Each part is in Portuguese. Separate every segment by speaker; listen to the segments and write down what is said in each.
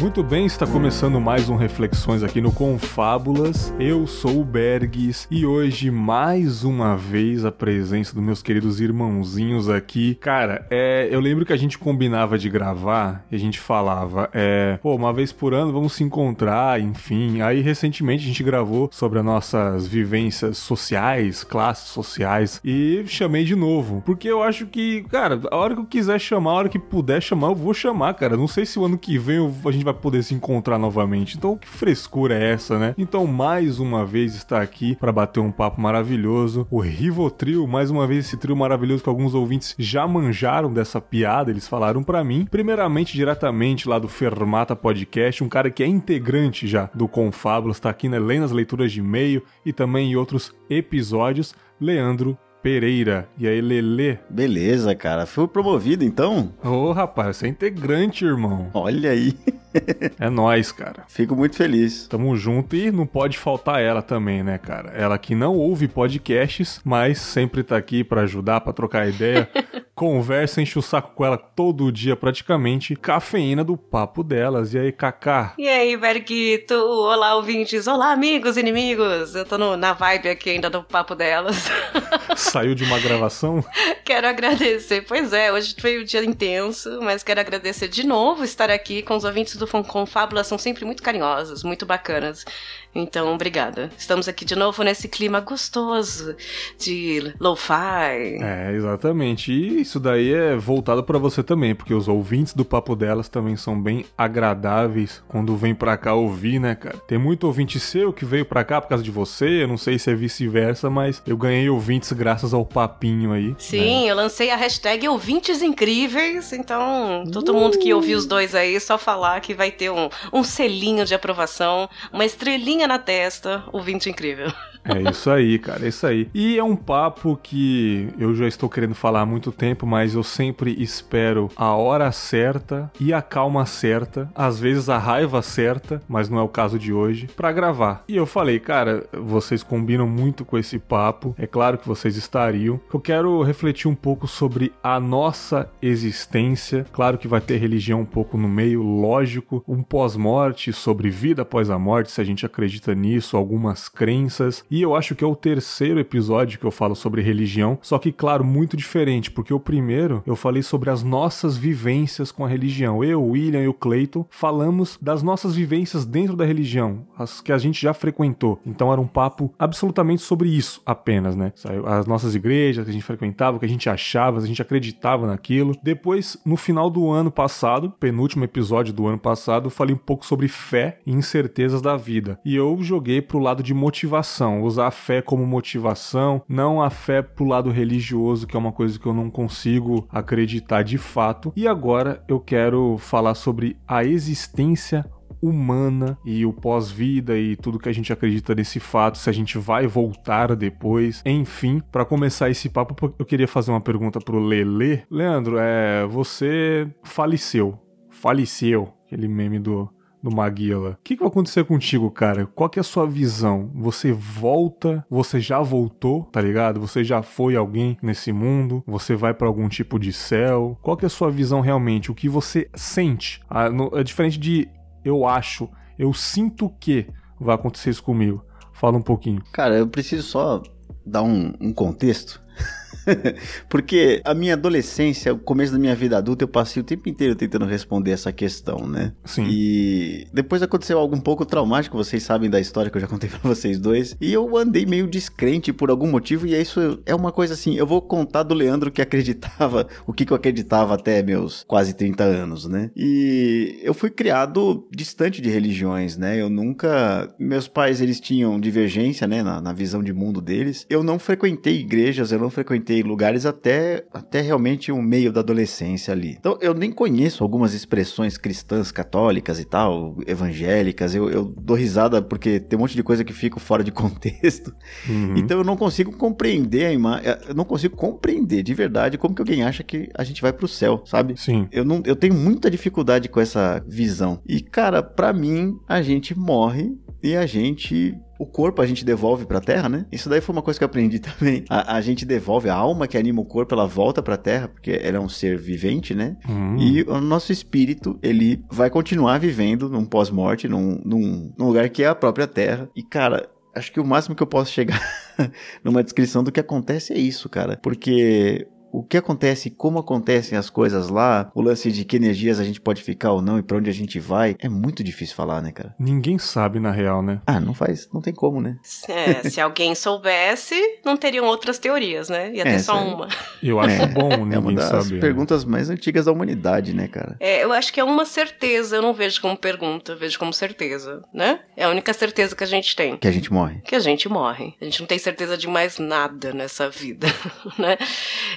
Speaker 1: Muito bem, está começando mais um Reflexões aqui no Confábulas. Eu sou o Bergs e hoje, mais uma vez, a presença dos meus queridos irmãozinhos aqui. Cara, é, eu lembro que a gente combinava de gravar e a gente falava, é, pô, uma vez por ano vamos se encontrar, enfim. Aí, recentemente, a gente gravou sobre as nossas vivências sociais, classes sociais e chamei de novo. Porque eu acho que, cara, a hora que eu quiser chamar, a hora que puder chamar, eu vou chamar, cara. Não sei se o ano que vem a gente vai vai poder se encontrar novamente. Então, que frescura é essa, né? Então, mais uma vez está aqui para bater um papo maravilhoso. O Rivotril, mais uma vez esse trio maravilhoso que alguns ouvintes já manjaram dessa piada, eles falaram para mim. Primeiramente, diretamente lá do Fermata Podcast, um cara que é integrante já do Confábulos, está aqui né, lendo as leituras de e-mail e também em outros episódios. Leandro Pereira. E aí, Lele?
Speaker 2: Beleza, cara. Fui promovido então?
Speaker 1: Ô, oh, rapaz, você é integrante, irmão.
Speaker 2: Olha aí.
Speaker 1: é nós, cara.
Speaker 2: Fico muito feliz.
Speaker 1: Tamo junto e não pode faltar ela também, né, cara? Ela que não ouve podcasts, mas sempre tá aqui para ajudar, para trocar ideia. Conversa, enche o saco com ela todo dia praticamente. Cafeína do papo delas. E aí, Kaká?
Speaker 3: E aí, Berguito? Olá, ouvintes. Olá, amigos, inimigos. Eu tô no, na vibe aqui ainda do papo delas.
Speaker 1: Saiu de uma gravação?
Speaker 3: quero agradecer. Pois é, hoje foi um dia intenso, mas quero agradecer de novo estar aqui com os ouvintes do Confábula. São sempre muito carinhosos, muito bacanas. Então, obrigada. Estamos aqui de novo nesse clima gostoso de lo-fi.
Speaker 1: É, exatamente. E isso daí é voltado para você também, porque os ouvintes do Papo Delas também são bem agradáveis quando vem pra cá ouvir, né, cara? Tem muito ouvinte seu que veio pra cá por causa de você, eu não sei se é vice-versa, mas eu ganhei ouvintes graças ao papinho aí.
Speaker 3: Sim, né? eu lancei a hashtag ouvintes incríveis, então todo uh! mundo que ouviu os dois aí, só falar que vai ter um, um selinho de aprovação, uma estrelinha na testa, o 20 incrível.
Speaker 1: É isso aí, cara, é isso aí. E é um papo que eu já estou querendo falar há muito tempo, mas eu sempre espero a hora certa e a calma certa, às vezes a raiva certa, mas não é o caso de hoje, para gravar. E eu falei, cara, vocês combinam muito com esse papo, é claro que vocês estariam. Eu quero refletir um pouco sobre a nossa existência. Claro que vai ter religião um pouco no meio, lógico, um pós-morte, sobre vida após a morte, se a gente acredita nisso, algumas crenças. E eu acho que é o terceiro episódio que eu falo sobre religião, só que, claro, muito diferente, porque o primeiro eu falei sobre as nossas vivências com a religião. Eu, o William e o Clayton falamos das nossas vivências dentro da religião, as que a gente já frequentou. Então era um papo absolutamente sobre isso apenas, né? As nossas igrejas que a gente frequentava, o que a gente achava, a gente acreditava naquilo. Depois, no final do ano passado, penúltimo episódio do ano passado, eu falei um pouco sobre fé e incertezas da vida. E eu joguei pro lado de motivação usar a fé como motivação, não a fé pro lado religioso, que é uma coisa que eu não consigo acreditar de fato. E agora eu quero falar sobre a existência humana e o pós-vida e tudo que a gente acredita nesse fato, se a gente vai voltar depois. Enfim, para começar esse papo, eu queria fazer uma pergunta pro Lele. Leandro, é, você faleceu. Faleceu, aquele meme do do Maguila. O que, que vai acontecer contigo, cara? Qual que é a sua visão? Você volta? Você já voltou, tá ligado? Você já foi alguém nesse mundo? Você vai para algum tipo de céu? Qual que é a sua visão realmente? O que você sente? Ah, no, é diferente de eu acho, eu sinto que vai acontecer isso comigo. Fala um pouquinho.
Speaker 2: Cara, eu preciso só dar um, um contexto Porque a minha adolescência, o começo da minha vida adulta, eu passei o tempo inteiro tentando responder essa questão, né?
Speaker 1: Sim.
Speaker 2: E depois aconteceu algo um pouco traumático, vocês sabem da história que eu já contei pra vocês dois. E eu andei meio descrente por algum motivo, e isso é uma coisa assim, eu vou contar do Leandro que acreditava, o que, que eu acreditava até meus quase 30 anos, né? E eu fui criado distante de religiões, né? Eu nunca. Meus pais, eles tinham divergência, né, na, na visão de mundo deles. Eu não frequentei igrejas, eu não frequentei frequentei lugares até, até realmente o meio da adolescência ali. Então eu nem conheço algumas expressões cristãs, católicas e tal, evangélicas. Eu, eu dou risada porque tem um monte de coisa que fica fora de contexto. Uhum. Então eu não consigo compreender a imagem. Eu não consigo compreender de verdade como que alguém acha que a gente vai pro céu, sabe?
Speaker 1: Sim.
Speaker 2: Eu, não, eu tenho muita dificuldade com essa visão. E, cara, para mim, a gente morre e a gente o corpo a gente devolve para a Terra, né? Isso daí foi uma coisa que eu aprendi também. A, a gente devolve a alma que anima o corpo, ela volta para a Terra, porque ela é um ser vivente, né? Uhum. E o nosso espírito, ele vai continuar vivendo num pós-morte, num, num, num lugar que é a própria Terra. E, cara, acho que o máximo que eu posso chegar numa descrição do que acontece é isso, cara. Porque o que acontece, como acontecem as coisas lá, o lance de que energias a gente pode ficar ou não e para onde a gente vai, é muito difícil falar, né, cara?
Speaker 1: Ninguém sabe na real, né?
Speaker 2: Ah, não faz, não tem como, né?
Speaker 3: É, se alguém soubesse, não teriam outras teorias, né? Ia ter é, só sério. uma.
Speaker 1: Eu acho é, bom ninguém
Speaker 2: É uma das
Speaker 1: saber.
Speaker 2: perguntas mais antigas da humanidade, né, cara?
Speaker 3: É, eu acho que é uma certeza, eu não vejo como pergunta, eu vejo como certeza, né? É a única certeza que a gente tem.
Speaker 2: Que a gente morre.
Speaker 3: Que a gente morre. A gente não tem certeza de mais nada nessa vida, né?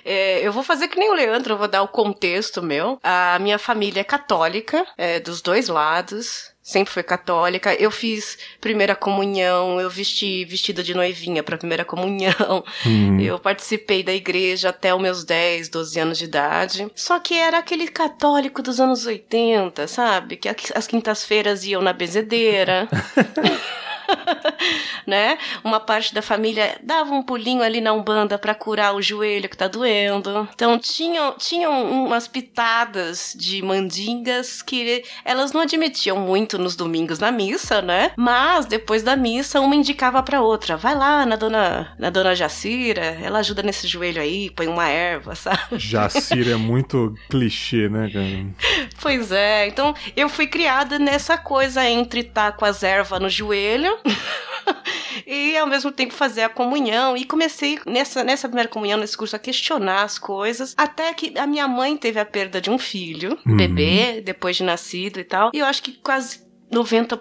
Speaker 3: É, eu vou fazer que nem o Leandro, eu vou dar o contexto meu. A minha família é católica, é, dos dois lados sempre foi católica. Eu fiz primeira comunhão, eu vesti vestida de noivinha para primeira comunhão. Hum. Eu participei da igreja até os meus 10, 12 anos de idade. Só que era aquele católico dos anos 80, sabe? Que as quintas-feiras iam na benzedeira. né? Uma parte da família dava um pulinho ali na Umbanda para curar o joelho que tá doendo. Então tinham, tinham umas pitadas de mandingas que elas não admitiam muito nos domingos na missa, né? Mas depois da missa uma indicava para outra, vai lá na dona na dona Jacira, ela ajuda nesse joelho aí, põe uma erva, sabe?
Speaker 1: Jacira é muito clichê, né, cara?
Speaker 3: Pois é. Então eu fui criada nessa coisa entre estar tá com as ervas no joelho e ao mesmo tempo fazer a comunhão. E comecei nessa, nessa primeira comunhão, nesse curso, a questionar as coisas. Até que a minha mãe teve a perda de um filho, uhum. bebê, depois de nascido e tal. E eu acho que quase 90%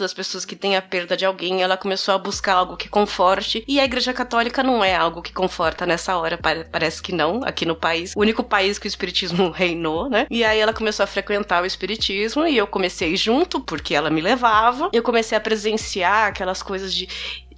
Speaker 3: das pessoas que têm a perda de alguém, ela começou a buscar algo que conforte. E a Igreja Católica não é algo que conforta nessa hora, parece que não, aqui no país. O único país que o Espiritismo reinou, né? E aí ela começou a frequentar o Espiritismo e eu comecei junto, porque ela me levava. Eu comecei a presenciar aquelas coisas de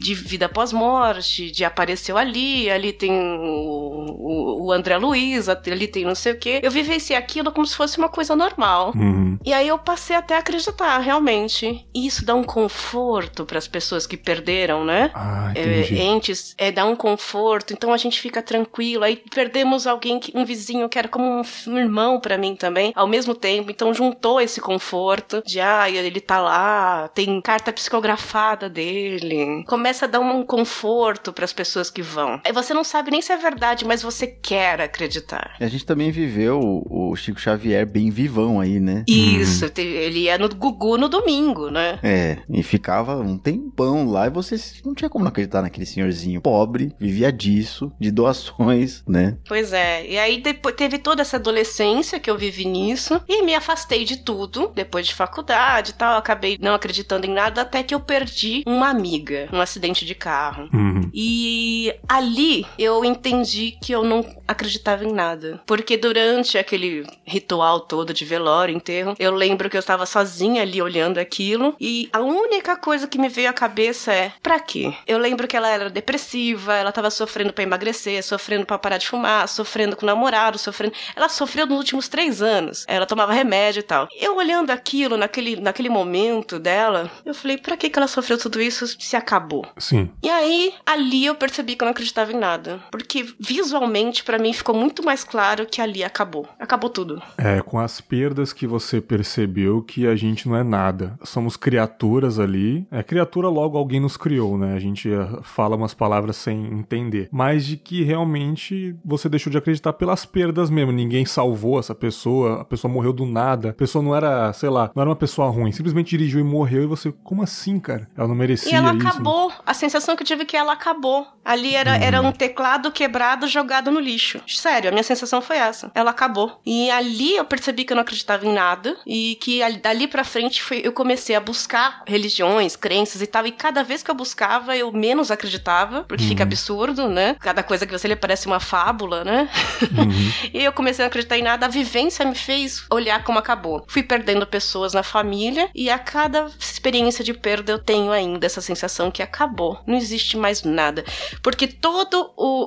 Speaker 3: de vida pós-morte, de apareceu ali, ali tem o, o, André Luiz, ali tem não sei o quê. Eu vivenciei aquilo como se fosse uma coisa normal. Uhum. E aí eu passei até a acreditar, realmente. E isso dá um conforto para as pessoas que perderam, né?
Speaker 1: Ah, é,
Speaker 3: entes, é, dá um conforto, então a gente fica tranquilo. Aí perdemos alguém, que, um vizinho que era como um, um irmão para mim também, ao mesmo tempo. Então juntou esse conforto de, ah, ele tá lá, tem carta psicografada dele. Começa a dar um conforto para as pessoas que vão. Aí você não sabe nem se é verdade, mas você quer acreditar.
Speaker 2: A gente também viveu o, Chico Xavier bem vivão aí, né?
Speaker 3: Isso, hum. ele ia no Gugu no domingo, né?
Speaker 2: É, e ficava um tempão lá e você não tinha como não acreditar naquele senhorzinho pobre, vivia disso, de doações, né?
Speaker 3: Pois é, e aí depois teve toda essa adolescência que eu vivi nisso e me afastei de tudo, depois de faculdade e tal, acabei não acreditando em nada até que eu perdi uma amiga, uma acidente de carro. Uhum. E ali eu entendi que eu não acreditava em nada. Porque durante aquele ritual todo de velório, enterro, eu lembro que eu estava sozinha ali olhando aquilo e a única coisa que me veio à cabeça é: pra quê? Eu lembro que ela era depressiva, ela estava sofrendo para emagrecer, sofrendo para parar de fumar, sofrendo com o namorado, sofrendo. Ela sofreu nos últimos três anos. Ela tomava remédio e tal. Eu olhando aquilo naquele, naquele momento dela, eu falei: pra que, que ela sofreu tudo isso se acabou?
Speaker 1: Sim.
Speaker 3: E aí, ali eu percebi que eu não acreditava em nada. Porque visualmente, para mim, ficou muito mais claro que ali acabou. Acabou tudo.
Speaker 1: É, com as perdas que você percebeu que a gente não é nada. Somos criaturas ali. É, criatura logo alguém nos criou, né? A gente eh, fala umas palavras sem entender. Mas de que realmente você deixou de acreditar pelas perdas mesmo. Ninguém salvou essa pessoa, a pessoa morreu do nada. A pessoa não era, sei lá, não era uma pessoa ruim. Simplesmente dirigiu e morreu. E você, como assim, cara? Ela não merecia.
Speaker 3: E ela
Speaker 1: isso.
Speaker 3: acabou a sensação que eu tive é que ela acabou. Ali era, uhum. era um teclado quebrado jogado no lixo. Sério, a minha sensação foi essa. Ela acabou. E ali eu percebi que eu não acreditava em nada e que dali pra frente foi, eu comecei a buscar religiões, crenças e tal. E cada vez que eu buscava, eu menos acreditava, porque uhum. fica absurdo, né? Cada coisa que você lê parece uma fábula, né? Uhum. e eu comecei a acreditar em nada. A vivência me fez olhar como acabou. Fui perdendo pessoas na família e a cada experiência de perda eu tenho ainda essa sensação que acabou. Não existe mais nada. Porque toda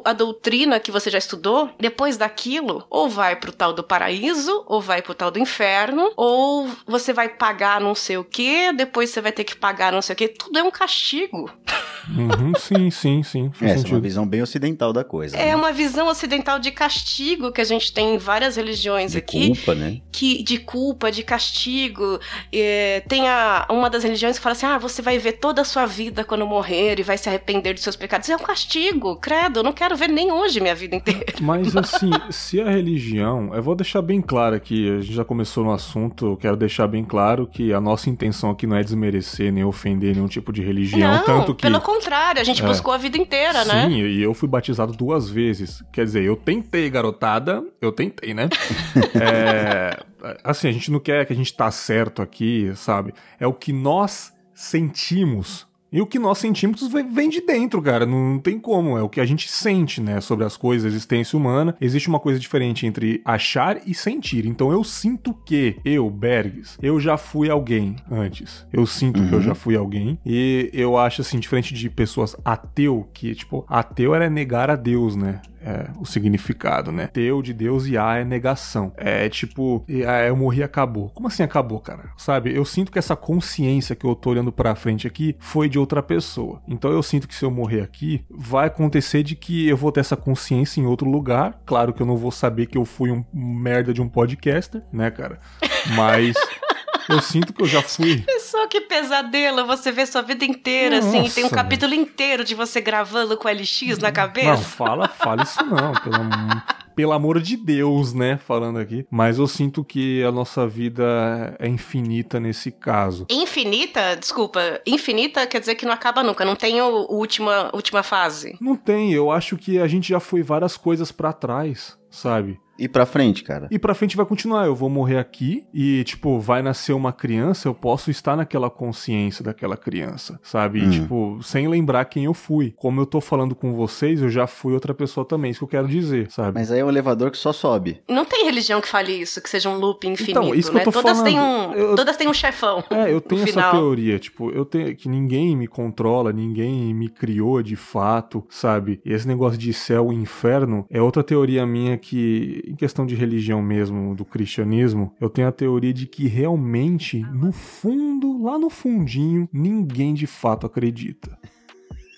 Speaker 3: a doutrina que você já estudou, depois daquilo, ou vai pro tal do paraíso, ou vai pro tal do inferno, ou você vai pagar não sei o que, depois você vai ter que pagar não sei o que. Tudo é um castigo.
Speaker 1: Uhum, sim, sim, sim.
Speaker 2: Essa é uma visão bem ocidental da coisa.
Speaker 3: É né? uma visão ocidental de castigo que a gente tem em várias religiões
Speaker 2: de
Speaker 3: aqui.
Speaker 2: De culpa, né?
Speaker 3: Que, de culpa, de castigo. É, tem a, uma das religiões que fala assim: ah, você vai ver toda a sua vida quando morrer e vai se arrepender dos seus pecados. É um castigo, credo. Eu não quero ver nem hoje minha vida inteira.
Speaker 1: Mas assim, se a religião. Eu vou deixar bem claro aqui, a gente já começou no assunto, eu quero deixar bem claro que a nossa intenção aqui não é desmerecer nem ofender nenhum tipo de religião.
Speaker 3: Não,
Speaker 1: tanto que.
Speaker 3: Pelo contrário, a gente é, buscou a vida inteira,
Speaker 1: sim,
Speaker 3: né?
Speaker 1: Sim, e eu fui batizado duas vezes. Quer dizer, eu tentei, garotada. Eu tentei, né? é, assim, a gente não quer que a gente tá certo aqui, sabe? É o que nós sentimos e o que nós sentimos vem de dentro, cara. Não tem como. É o que a gente sente, né? Sobre as coisas, a existência humana. Existe uma coisa diferente entre achar e sentir. Então eu sinto que eu, Bergs, eu já fui alguém antes. Eu sinto uhum. que eu uhum. já fui alguém. E eu acho, assim, diferente de pessoas ateu, que, tipo, ateu era negar a Deus, né? É, o significado, né? Teu de Deus e A é negação. É tipo, é, eu morri acabou. Como assim acabou, cara? Sabe? Eu sinto que essa consciência que eu tô olhando pra frente aqui foi de outra pessoa. Então eu sinto que se eu morrer aqui, vai acontecer de que eu vou ter essa consciência em outro lugar. Claro que eu não vou saber que eu fui um merda de um podcaster, né, cara? Mas. Eu sinto que eu já fui.
Speaker 3: Pessoa que pesadelo, você vê sua vida inteira, Nossa, assim, tem um capítulo inteiro de você gravando com LX na cabeça.
Speaker 1: Não, fala, fala isso não, pelo amor, pelo amor de Deus, né, falando aqui. Mas eu sinto que a nossa vida é infinita nesse caso.
Speaker 3: Infinita? Desculpa, infinita quer dizer que não acaba nunca, não tem o, o última, última fase.
Speaker 1: Não tem, eu acho que a gente já foi várias coisas para trás, sabe?
Speaker 2: E pra frente, cara.
Speaker 1: E pra frente vai continuar. Eu vou morrer aqui e, tipo, vai nascer uma criança, eu posso estar naquela consciência daquela criança, sabe? E, hum. tipo, sem lembrar quem eu fui. Como eu tô falando com vocês, eu já fui outra pessoa também. Isso que eu quero dizer, sabe?
Speaker 2: Mas aí é um elevador que só sobe.
Speaker 3: Não tem religião que fale isso, que seja um loop infinito, então, isso né? Que eu tô todas falando. têm um. Eu... Todas têm um chefão.
Speaker 1: É, eu tenho essa final. teoria, tipo, eu tenho que ninguém me controla, ninguém me criou de fato, sabe? E esse negócio de céu e inferno é outra teoria minha que, em questão de religião, mesmo, do cristianismo, eu tenho a teoria de que realmente, no fundo, lá no fundinho, ninguém de fato acredita.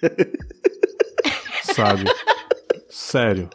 Speaker 1: Sabe? Sério.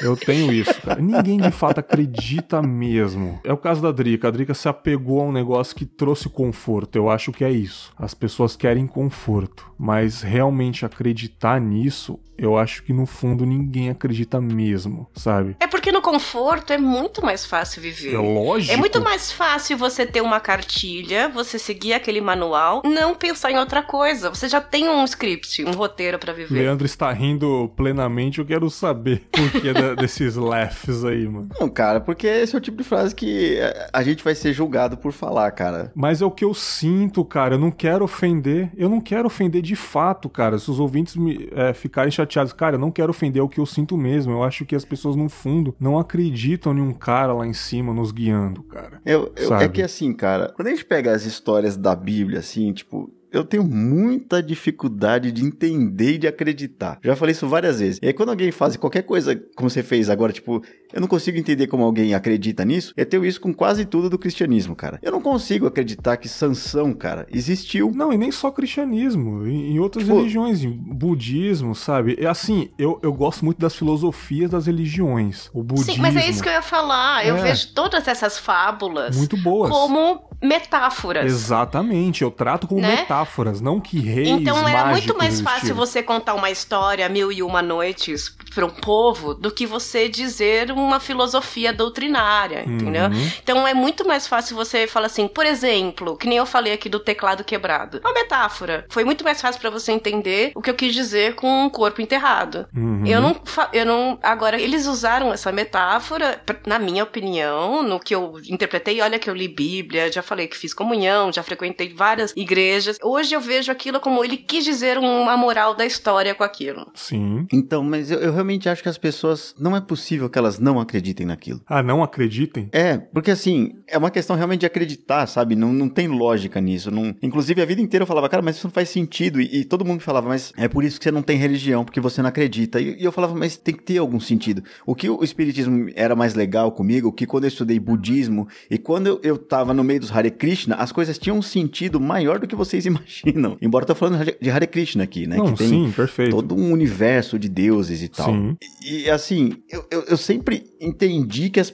Speaker 1: Eu tenho isso, cara. Ninguém de fato acredita mesmo. É o caso da Drica. A Drica se apegou a um negócio que trouxe conforto. Eu acho que é isso. As pessoas querem conforto. Mas realmente acreditar nisso eu acho que no fundo ninguém acredita mesmo, sabe?
Speaker 3: É porque no conforto é muito mais fácil viver.
Speaker 1: É lógico.
Speaker 3: É muito mais fácil você ter uma cartilha, você seguir aquele manual, não pensar em outra coisa. Você já tem um script, um roteiro para viver.
Speaker 1: Leandro está rindo plenamente, eu quero saber por que desses laughs aí, mano.
Speaker 2: Não, cara, porque esse é o tipo de frase que a gente vai ser julgado por falar, cara.
Speaker 1: Mas é o que eu sinto, cara. Eu não quero ofender. Eu não quero ofender de fato, cara. Se os ouvintes me, é, ficarem chateados, cara, eu não quero ofender é o que eu sinto mesmo. Eu acho que as pessoas, no fundo, não acreditam em um cara lá em cima nos guiando, cara.
Speaker 2: Eu, eu é que assim, cara, quando a gente pega as histórias da Bíblia, assim, tipo, eu tenho muita dificuldade de entender e de acreditar. Já falei isso várias vezes. E aí, quando alguém faz qualquer coisa como você fez agora, tipo, eu não consigo entender como alguém acredita nisso. Eu tenho isso com quase tudo do cristianismo, cara. Eu não consigo acreditar que Sansão, cara, existiu.
Speaker 1: Não, e nem só cristianismo. Em, em outras tipo, religiões, em budismo, sabe? É assim, eu, eu gosto muito das filosofias das religiões. O budismo. Sim,
Speaker 3: mas é isso que eu ia falar. Eu é. vejo todas essas fábulas.
Speaker 1: Muito boas.
Speaker 3: Como metáforas.
Speaker 1: Exatamente, eu trato como né? Metáforas, não que reis
Speaker 3: Então
Speaker 1: era
Speaker 3: muito mais fácil você contar uma história, mil e uma noites, para um povo do que você dizer uma filosofia doutrinária,
Speaker 1: Uhum.
Speaker 3: entendeu? Então é muito mais fácil você falar assim, por exemplo, que nem eu falei aqui do teclado quebrado. Uma metáfora. Foi muito mais fácil para você entender o que eu quis dizer com um corpo enterrado.
Speaker 1: Uhum.
Speaker 3: Eu não, eu não. Agora, eles usaram essa metáfora, na minha opinião, no que eu interpretei. Olha que eu li Bíblia, já falei que fiz comunhão, já frequentei várias igrejas. Hoje eu vejo aquilo como ele quis dizer uma moral da história com aquilo.
Speaker 1: Sim.
Speaker 2: Então, mas eu, eu realmente acho que as pessoas. Não é possível que elas não acreditem naquilo.
Speaker 1: Ah, não acreditem?
Speaker 2: É, porque assim, é uma questão realmente de acreditar, sabe? Não, não tem lógica nisso. Não... Inclusive, a vida inteira eu falava, cara, mas isso não faz sentido. E, e todo mundo falava, mas é por isso que você não tem religião, porque você não acredita. E, e eu falava, mas tem que ter algum sentido. O que o Espiritismo era mais legal comigo, que quando eu estudei budismo e quando eu, eu tava no meio dos Hare Krishna, as coisas tinham um sentido maior do que vocês imaginam. Embora eu tô falando de Hare Krishna aqui, né?
Speaker 1: não,
Speaker 2: que tem
Speaker 1: sim, perfeito.
Speaker 2: todo um universo de deuses e tal.
Speaker 1: Sim.
Speaker 2: E assim, eu, eu, eu sempre entendi que as,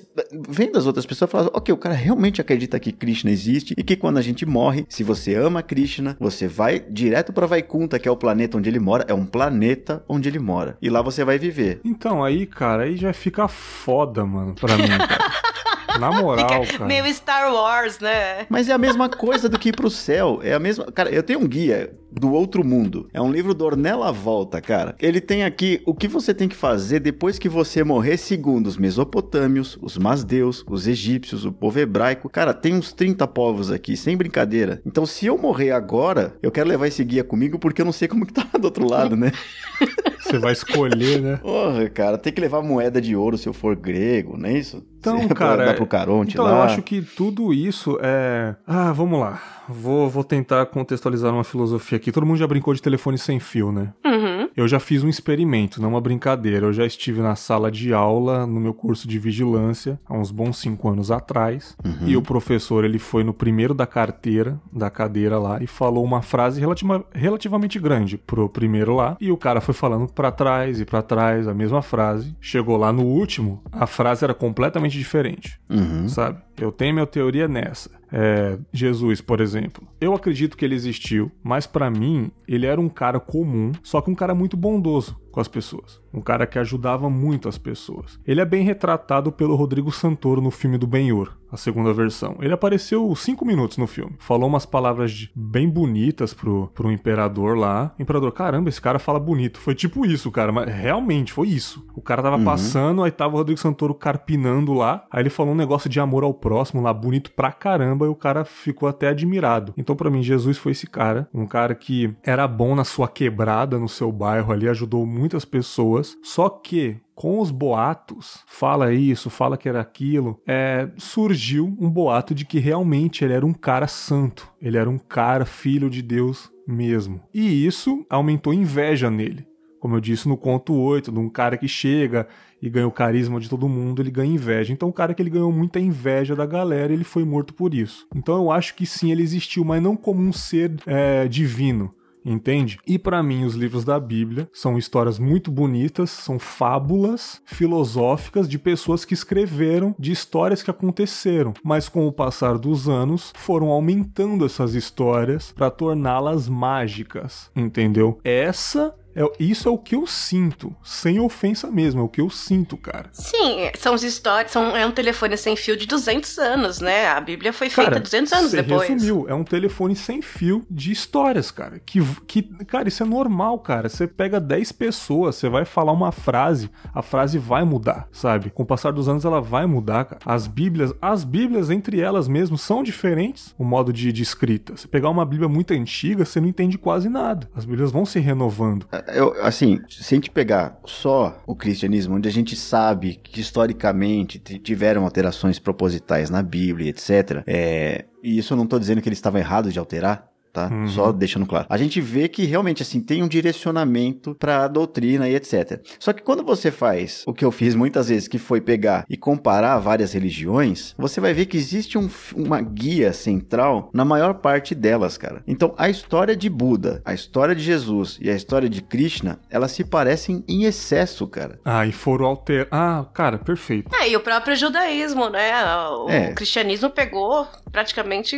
Speaker 2: vendo as outras pessoas falavam, ok, o cara realmente acredita que Krishna existe e que quando a gente morre, se você ama Krishna, você vai direto pra Vaikunta, que é o planeta onde ele mora, é um planeta onde ele mora. E lá você vai viver.
Speaker 1: Então, aí, cara, aí já fica foda, mano, pra mim, cara. Na moral,
Speaker 3: Fica
Speaker 1: cara.
Speaker 3: meio Star Wars, né?
Speaker 2: Mas é a mesma coisa do que ir pro céu. É a mesma. Cara, eu tenho um guia do outro mundo. É um livro do Ornella Volta, cara. Ele tem aqui o que você tem que fazer depois que você morrer, segundo os mesopotâmios, os masdeus, os egípcios, o povo hebraico. Cara, tem uns 30 povos aqui, sem brincadeira. Então, se eu morrer agora, eu quero levar esse guia comigo porque eu não sei como que tá do outro lado, né?
Speaker 1: Você vai escolher, né?
Speaker 2: Porra, cara, tem que levar moeda de ouro se eu for grego, não é isso?
Speaker 1: Então,
Speaker 2: Pra
Speaker 1: cara,
Speaker 2: Dar pro Caronte
Speaker 1: Então,
Speaker 2: lá.
Speaker 1: eu acho que tudo isso é. Ah, vamos lá. Vou, vou tentar contextualizar uma filosofia aqui. Todo mundo já brincou de telefone sem fio, né?
Speaker 3: Uhum.
Speaker 1: Eu já fiz um experimento, não uma brincadeira. Eu já estive na sala de aula, no meu curso de vigilância, há uns bons cinco anos atrás. E o professor, ele foi no primeiro da carteira, da cadeira lá, e falou uma frase relativa, relativamente grande pro primeiro lá. E o cara foi falando pra trás e pra trás, a mesma frase. Chegou lá no último, a frase era completamente diferente
Speaker 2: Uhum.
Speaker 1: sabe? Eu tenho minha teoria nessa. É, Jesus, por exemplo. Eu acredito que ele existiu, mas pra mim ele era um cara comum, só que um cara muito bondoso com as pessoas. Um cara que ajudava muito as pessoas. Ele é bem retratado pelo Rodrigo Santoro no filme do Ben-Hur, a segunda versão. Ele apareceu cinco minutos no filme. Falou umas palavras de- bem bonitas pro, pro imperador lá. O imperador, caramba, esse cara fala bonito. Foi tipo isso, cara, mas realmente foi isso. O cara tava passando, aí tava o Rodrigo Santoro carpinando lá. Aí ele falou um negócio de amor ao próximo lá, bonito pra caramba, e o cara ficou até admirado. Então, pra mim, Jesus foi esse cara. Um cara que era bom na sua quebrada, no seu bairro ali, ajudou muitas pessoas. Só que com os boatos, fala isso, fala que era aquilo, é, surgiu um boato de que realmente ele era um cara santo, ele era um cara filho de Deus mesmo. E isso aumentou inveja nele. Como eu disse no conto 8, de um cara que chega e ganha o carisma de todo mundo, ele ganha inveja. Então, o cara que ele ganhou muita inveja da galera, ele foi morto por isso. Então, eu acho que sim, ele existiu, mas não como um ser é, divino. Entende? E para mim, os livros da Bíblia são histórias muito bonitas, são fábulas filosóficas de pessoas que escreveram de histórias que aconteceram, mas com o passar dos anos foram aumentando essas histórias para torná-las mágicas. Entendeu? Essa é, isso é o que eu sinto, sem ofensa mesmo, é o que eu sinto, cara.
Speaker 3: Sim, são as histórias, são, é um telefone sem fio de 200 anos, né? A Bíblia foi feita
Speaker 1: Cara,
Speaker 3: 200 anos
Speaker 1: você
Speaker 3: depois.
Speaker 1: resumiu, é um telefone sem fio de histórias, cara. Que, que, cara, isso é normal, cara. Você pega 10 pessoas, você vai falar uma frase, a frase vai mudar, sabe? Com o passar dos anos ela vai mudar, cara. As Bíblias, as Bíblias entre elas mesmo são diferentes, o modo de, de escrita. Você pegar uma Bíblia muito antiga, você não entende quase nada. As Bíblias vão se renovando.
Speaker 2: Eu, assim, se a gente pegar só o cristianismo, onde a gente sabe que historicamente tiveram alterações propositais na Bíblia, etc., é, e isso eu não tô dizendo que eles estavam errados de alterar, tá?
Speaker 1: Uhum.
Speaker 2: Só deixando claro. A gente vê que realmente, assim, tem um direcionamento pra doutrina e etc. Só que quando você faz o que eu fiz muitas vezes, que foi pegar e comparar várias religiões, você vai ver que existe um uma guia central na maior parte delas, cara. Então, a história de Buda, a história de Jesus e a história de Krishna, elas se parecem em excesso, cara.
Speaker 1: Ah, e foram alter... Ah, cara, perfeito.
Speaker 3: É, e o próprio judaísmo, né? O
Speaker 2: É.
Speaker 3: cristianismo pegou praticamente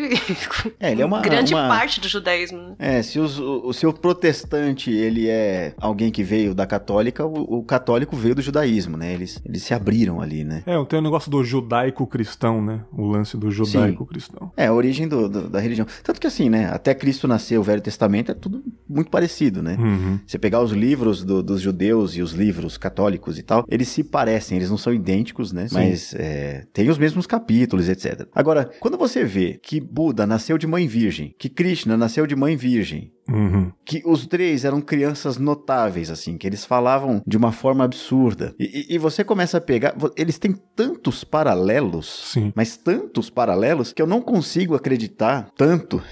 Speaker 2: É, ele é uma-
Speaker 3: grande
Speaker 2: uma-
Speaker 3: parte do judaísmo. Né?
Speaker 2: É, se os, o, seu protestante ele é alguém que veio da católica, o, o, católico veio do judaísmo, né? Eles, eles se abriram ali, né?
Speaker 1: É, tem o um negócio do judaico-cristão, né? O lance do judaico-cristão.
Speaker 2: É, a origem do, do, da religião. Tanto que assim, né? Até Cristo nasceu, o Velho Testamento é tudo muito parecido, né?
Speaker 1: Uhum.
Speaker 2: Você pegar os livros do, dos judeus e os livros católicos e tal, eles se parecem, eles não são idênticos, né? Sim. Mas é, tem os mesmos capítulos, etc. Agora, quando você vê que Buda nasceu de mãe virgem, que Krishna nasceu de mãe virgem,
Speaker 1: Uhum.
Speaker 2: Que os três eram crianças notáveis, assim, que eles falavam de uma forma absurda. E, e, você começa a pegar. Eles têm tantos paralelos,
Speaker 1: Sim.
Speaker 2: mas tantos paralelos, que eu não consigo acreditar tanto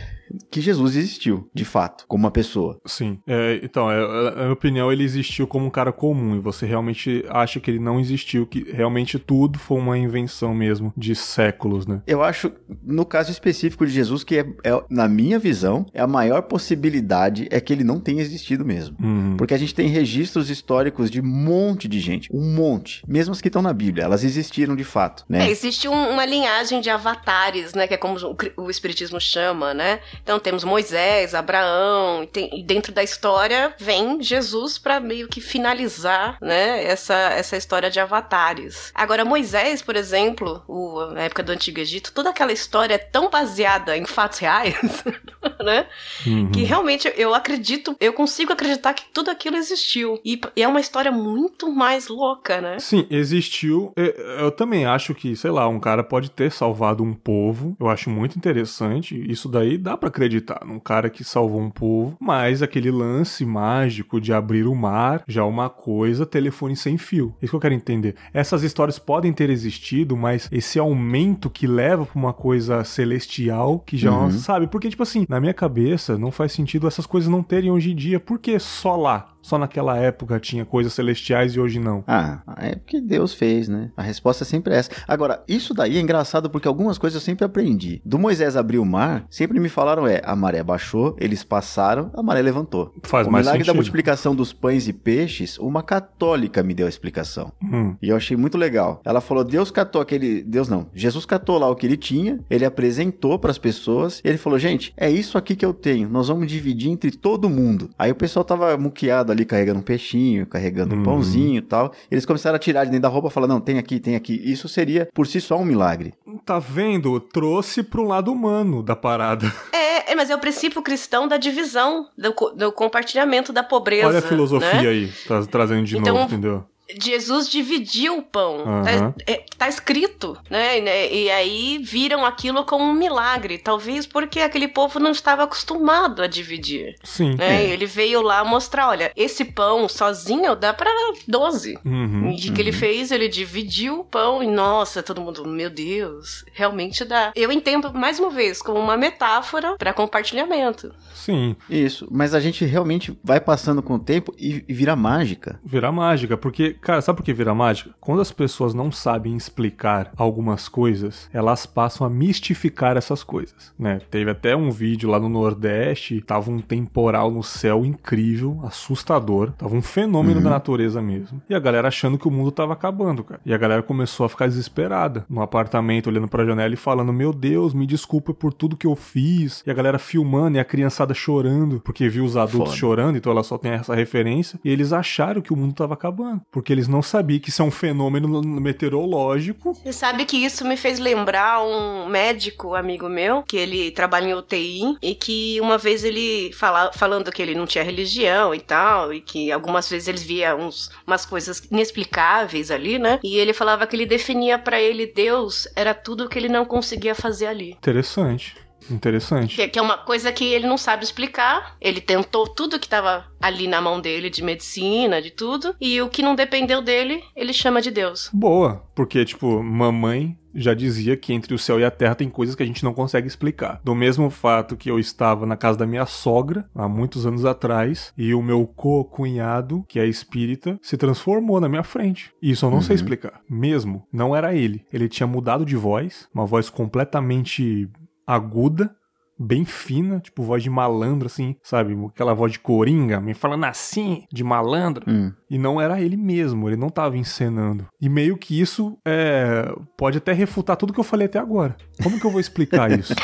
Speaker 2: que Jesus existiu, de fato, como uma pessoa.
Speaker 1: Sim. É, então, é, é, na minha opinião, ele existiu como um cara comum e você realmente acha que ele não existiu, que realmente tudo foi uma invenção mesmo de séculos, né?
Speaker 2: Eu acho, no caso específico de Jesus, que é, é na minha visão, é a maior possibilidade é que ele não tenha existido mesmo.
Speaker 1: Uhum.
Speaker 2: Porque a gente tem registros históricos de um monte de gente, um monte, mesmo as que estão na Bíblia, elas existiram de fato, né?
Speaker 3: É, existe um, uma linhagem de avatares, né, que é como o, o Espiritismo chama, né? Então temos Moisés, Abraão, e, tem, e dentro da história vem Jesus para meio que finalizar, né, essa, essa história de avatares. Agora, Moisés, por exemplo, o, na época do Antigo Egito, toda aquela história é tão baseada em fatos reais, né,
Speaker 1: uhum.
Speaker 3: que realmente eu acredito, eu consigo acreditar que tudo aquilo existiu. E, e é uma história muito mais louca, né?
Speaker 1: Sim, existiu. Eu também acho que, sei lá, um cara pode ter salvado um povo. Eu acho muito interessante. Isso daí dá para acreditar num cara que salvou um povo, mas aquele lance mágico de abrir o mar já é uma coisa, telefone sem fio. Isso que eu quero entender. Essas histórias podem ter existido, mas esse aumento que leva pra uma coisa celestial que já, uhum. sabe? Porque, tipo assim, na minha cabeça não faz sentido essas coisas não terem hoje em dia. Por que só lá? Só naquela época tinha coisas celestiais e hoje não?
Speaker 2: Ah, é porque Deus fez, né? A resposta é sempre essa. Agora, isso daí é engraçado porque algumas coisas eu sempre aprendi. Do Moisés abrir o mar, sempre me falaram é, a maré baixou, eles passaram, a maré levantou.
Speaker 1: Faz
Speaker 2: o
Speaker 1: mais
Speaker 2: milagre
Speaker 1: sentido.
Speaker 2: da multiplicação dos pães e peixes, uma católica me deu a explicação.
Speaker 1: Hum.
Speaker 2: E eu achei muito legal. Ela falou, Deus catou aquele... Deus não. Jesus catou lá o que ele tinha, ele apresentou para as pessoas, e ele falou, gente, é isso aqui que eu tenho, nós vamos dividir entre todo mundo. Aí o pessoal tava muqueado ali, carregando um peixinho, carregando um pãozinho e tal. Eles começaram a tirar de dentro da roupa, falando, não, tem aqui, tem aqui. Isso seria, por si só, um milagre.
Speaker 1: Tá vendo? Trouxe pro lado humano da parada.
Speaker 3: É, é mas é o princípio cristão da divisão, do, do compartilhamento da pobreza.
Speaker 1: Olha a filosofia
Speaker 3: né?
Speaker 1: aí, tá trazendo de
Speaker 3: então,
Speaker 1: novo, entendeu?
Speaker 3: Jesus dividiu o pão.
Speaker 1: Uhum.
Speaker 3: Tá, é, tá, escrito, né? E aí viram aquilo como um milagre. Talvez porque aquele povo não estava acostumado a dividir.
Speaker 1: Sim.
Speaker 3: Né? É. Ele veio lá mostrar: olha, esse pão sozinho dá para 12.
Speaker 1: Uhum,
Speaker 3: e o que, que ele fez? Ele dividiu o pão e, nossa, todo mundo, meu Deus, realmente dá. Eu entendo, mais uma vez, como uma metáfora para compartilhamento.
Speaker 1: Sim.
Speaker 2: Isso. Mas a gente realmente vai passando com o tempo e, e vira mágica.
Speaker 1: Vira mágica, porque Cara, sabe por que vira mágica? Quando as pessoas não sabem explicar algumas coisas, elas passam a mistificar essas coisas, né? Teve até um vídeo lá no Nordeste, tava um temporal no céu incrível, assustador, tava um fenômeno
Speaker 2: Uhum.
Speaker 1: da natureza mesmo. E a galera achando que o mundo tava acabando, cara. E a galera começou a ficar desesperada no apartamento, olhando pra janela e falando: Meu Deus, me desculpa por tudo que eu fiz. E a galera filmando e a criançada chorando, porque viu os adultos
Speaker 2: Foda.
Speaker 1: chorando, então ela só tem essa referência. E eles acharam que o mundo tava acabando, porque eles não sabiam que isso é um fenômeno meteorológico.
Speaker 3: Você sabe que isso me fez lembrar um médico amigo meu, que ele trabalha em UTI, e que uma vez ele fala, falando que ele não tinha religião e tal, e que algumas vezes ele via uns, umas coisas inexplicáveis ali, né? E ele falava que ele definia para ele Deus era tudo que ele não conseguia fazer ali.
Speaker 1: Interessante. Interessante.
Speaker 3: Que, que é uma coisa que ele não sabe explicar. Ele tentou tudo que estava ali na mão dele, de medicina, de tudo. E o que não dependeu dele, ele chama de Deus.
Speaker 1: Boa, porque, tipo, mamãe já dizia que entre o céu e a terra tem coisas que a gente não consegue explicar. Do mesmo fato que eu estava na casa da minha sogra, há muitos anos atrás, e o meu co-cunhado, que é espírita, se transformou na minha frente. E isso eu não sei explicar. Mesmo, não era ele. Ele tinha mudado de voz, uma voz completamente aguda, bem fina, tipo voz de malandro, assim, sabe? Aquela voz de coringa, me falando assim, de malandro.
Speaker 2: Hum.
Speaker 1: E não era ele mesmo, ele não tava encenando. E meio que isso é, pode até refutar tudo que eu falei até agora. Como que eu vou explicar isso,